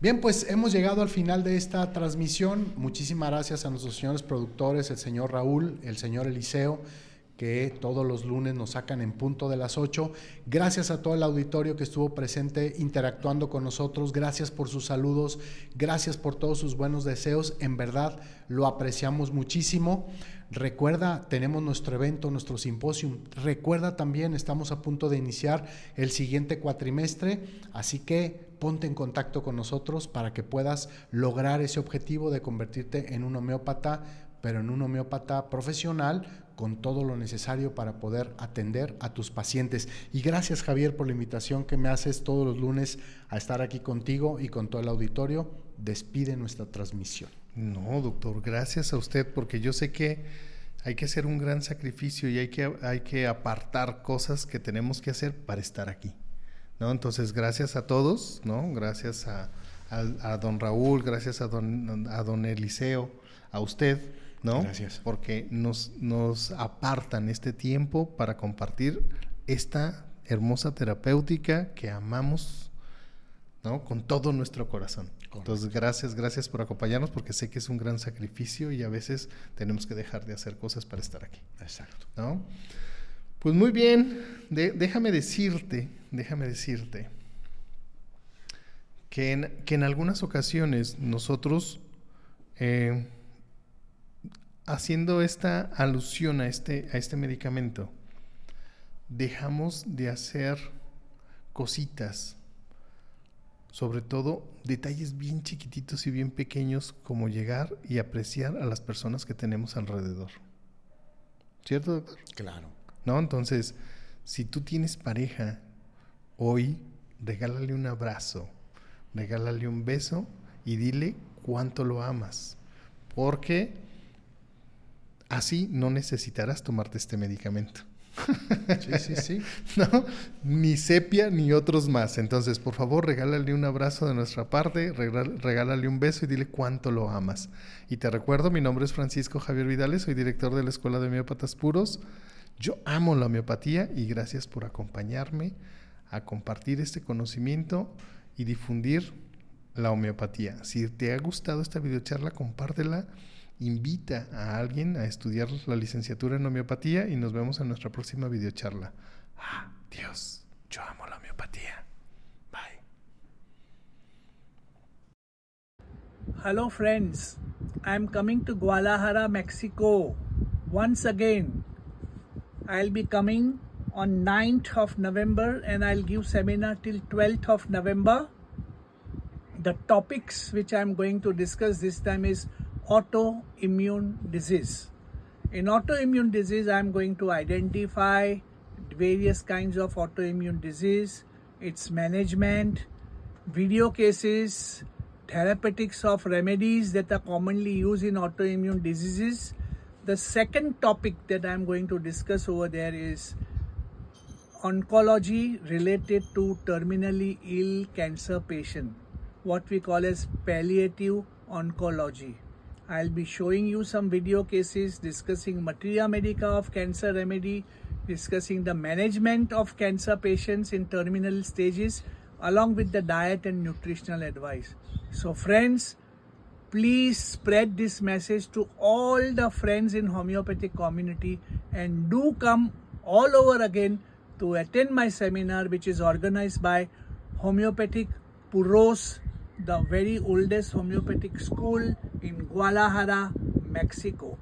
Bien, pues hemos llegado al final de esta transmisión. Muchísimas gracias a nuestros señores productores, el señor Raúl, el señor Eliseo que todos los lunes nos sacan en punto de las 8. Gracias a todo el auditorio que estuvo presente interactuando con nosotros. Gracias por sus saludos. Gracias por todos sus buenos deseos. En verdad lo apreciamos muchísimo. Recuerda, tenemos nuestro evento, nuestro simposio. Recuerda también, estamos a punto de iniciar el siguiente cuatrimestre, así que ponte en contacto con nosotros para que puedas lograr ese objetivo de convertirte en un homeópata, pero en un homeópata profesional con todo lo necesario para poder atender a tus pacientes. Y gracias Javier por la invitación que me haces todos los lunes a estar aquí contigo y con todo el auditorio. Despide nuestra transmisión. No, doctor, gracias a usted porque yo sé que hay que hacer un gran sacrificio y hay que, hay que apartar cosas que tenemos que hacer para estar aquí. ¿no? Entonces, gracias a todos, ¿no? Gracias a, a don Raúl, gracias a don, a don Eliseo, a usted ¿no? Gracias. Porque nos, nos apartan este tiempo para compartir esta hermosa terapéutica que amamos, ¿no? Con todo nuestro corazón. Entonces, gracias, gracias por acompañarnos porque sé que es un gran sacrificio y a veces tenemos que dejar de hacer cosas para estar aquí. Exacto. ¿No? Pues muy bien, déjame decirte, déjame decirte que en, que en algunas ocasiones nosotros eh, haciendo esta alusión a este, a este medicamento, dejamos de hacer cositas, sobre todo detalles bien chiquititos y bien pequeños como llegar y apreciar a las personas que tenemos alrededor. ¿Cierto, doctor? Claro. ¿No? Entonces, si tú tienes pareja, hoy regálale un abrazo, regálale un beso y dile cuánto lo amas. Porque Así no necesitarás tomarte este medicamento. Sí, sí, sí. ¿No? Ni sepia ni otros más. Entonces, por favor, regálale un abrazo de nuestra parte, regálale un beso y dile cuánto lo amas. Y te recuerdo, mi nombre es Francisco Javier Vidales, soy director de la Escuela de Homeópatas Puros. Yo amo la homeopatía y gracias por acompañarme a compartir este conocimiento y difundir la homeopatía. Si te ha gustado esta videocharla, compártela invita a alguien a estudiar la licenciatura en homeopatía y nos vemos en nuestra próxima videocharla. Ah, Dios, yo amo la homeopatía. Bye. Hello friends, I'm coming to Guadalajara, Mexico. Once again, I'll be coming on 9th of November and I'll give seminar till 12th of November. The topics which I'm going to discuss this time is autoimmune disease. In autoimmune disease, I'm going to identify various kinds of autoimmune disease, its management, video cases, therapeutics of remedies that are commonly used in autoimmune diseases. The second topic that I'm going to discuss over there is oncology related to terminally ill cancer patient, what we call as palliative oncology. I'll be showing you some video cases discussing materia medica of cancer remedy, discussing the management of cancer patients in terminal stages along with the diet and nutritional advice. So friends, please spread this message to all the friends in homeopathic community and do come all over again to attend my seminar which is organized by homeopathic puros the very oldest homeopathic school in Guadalajara, Mexico.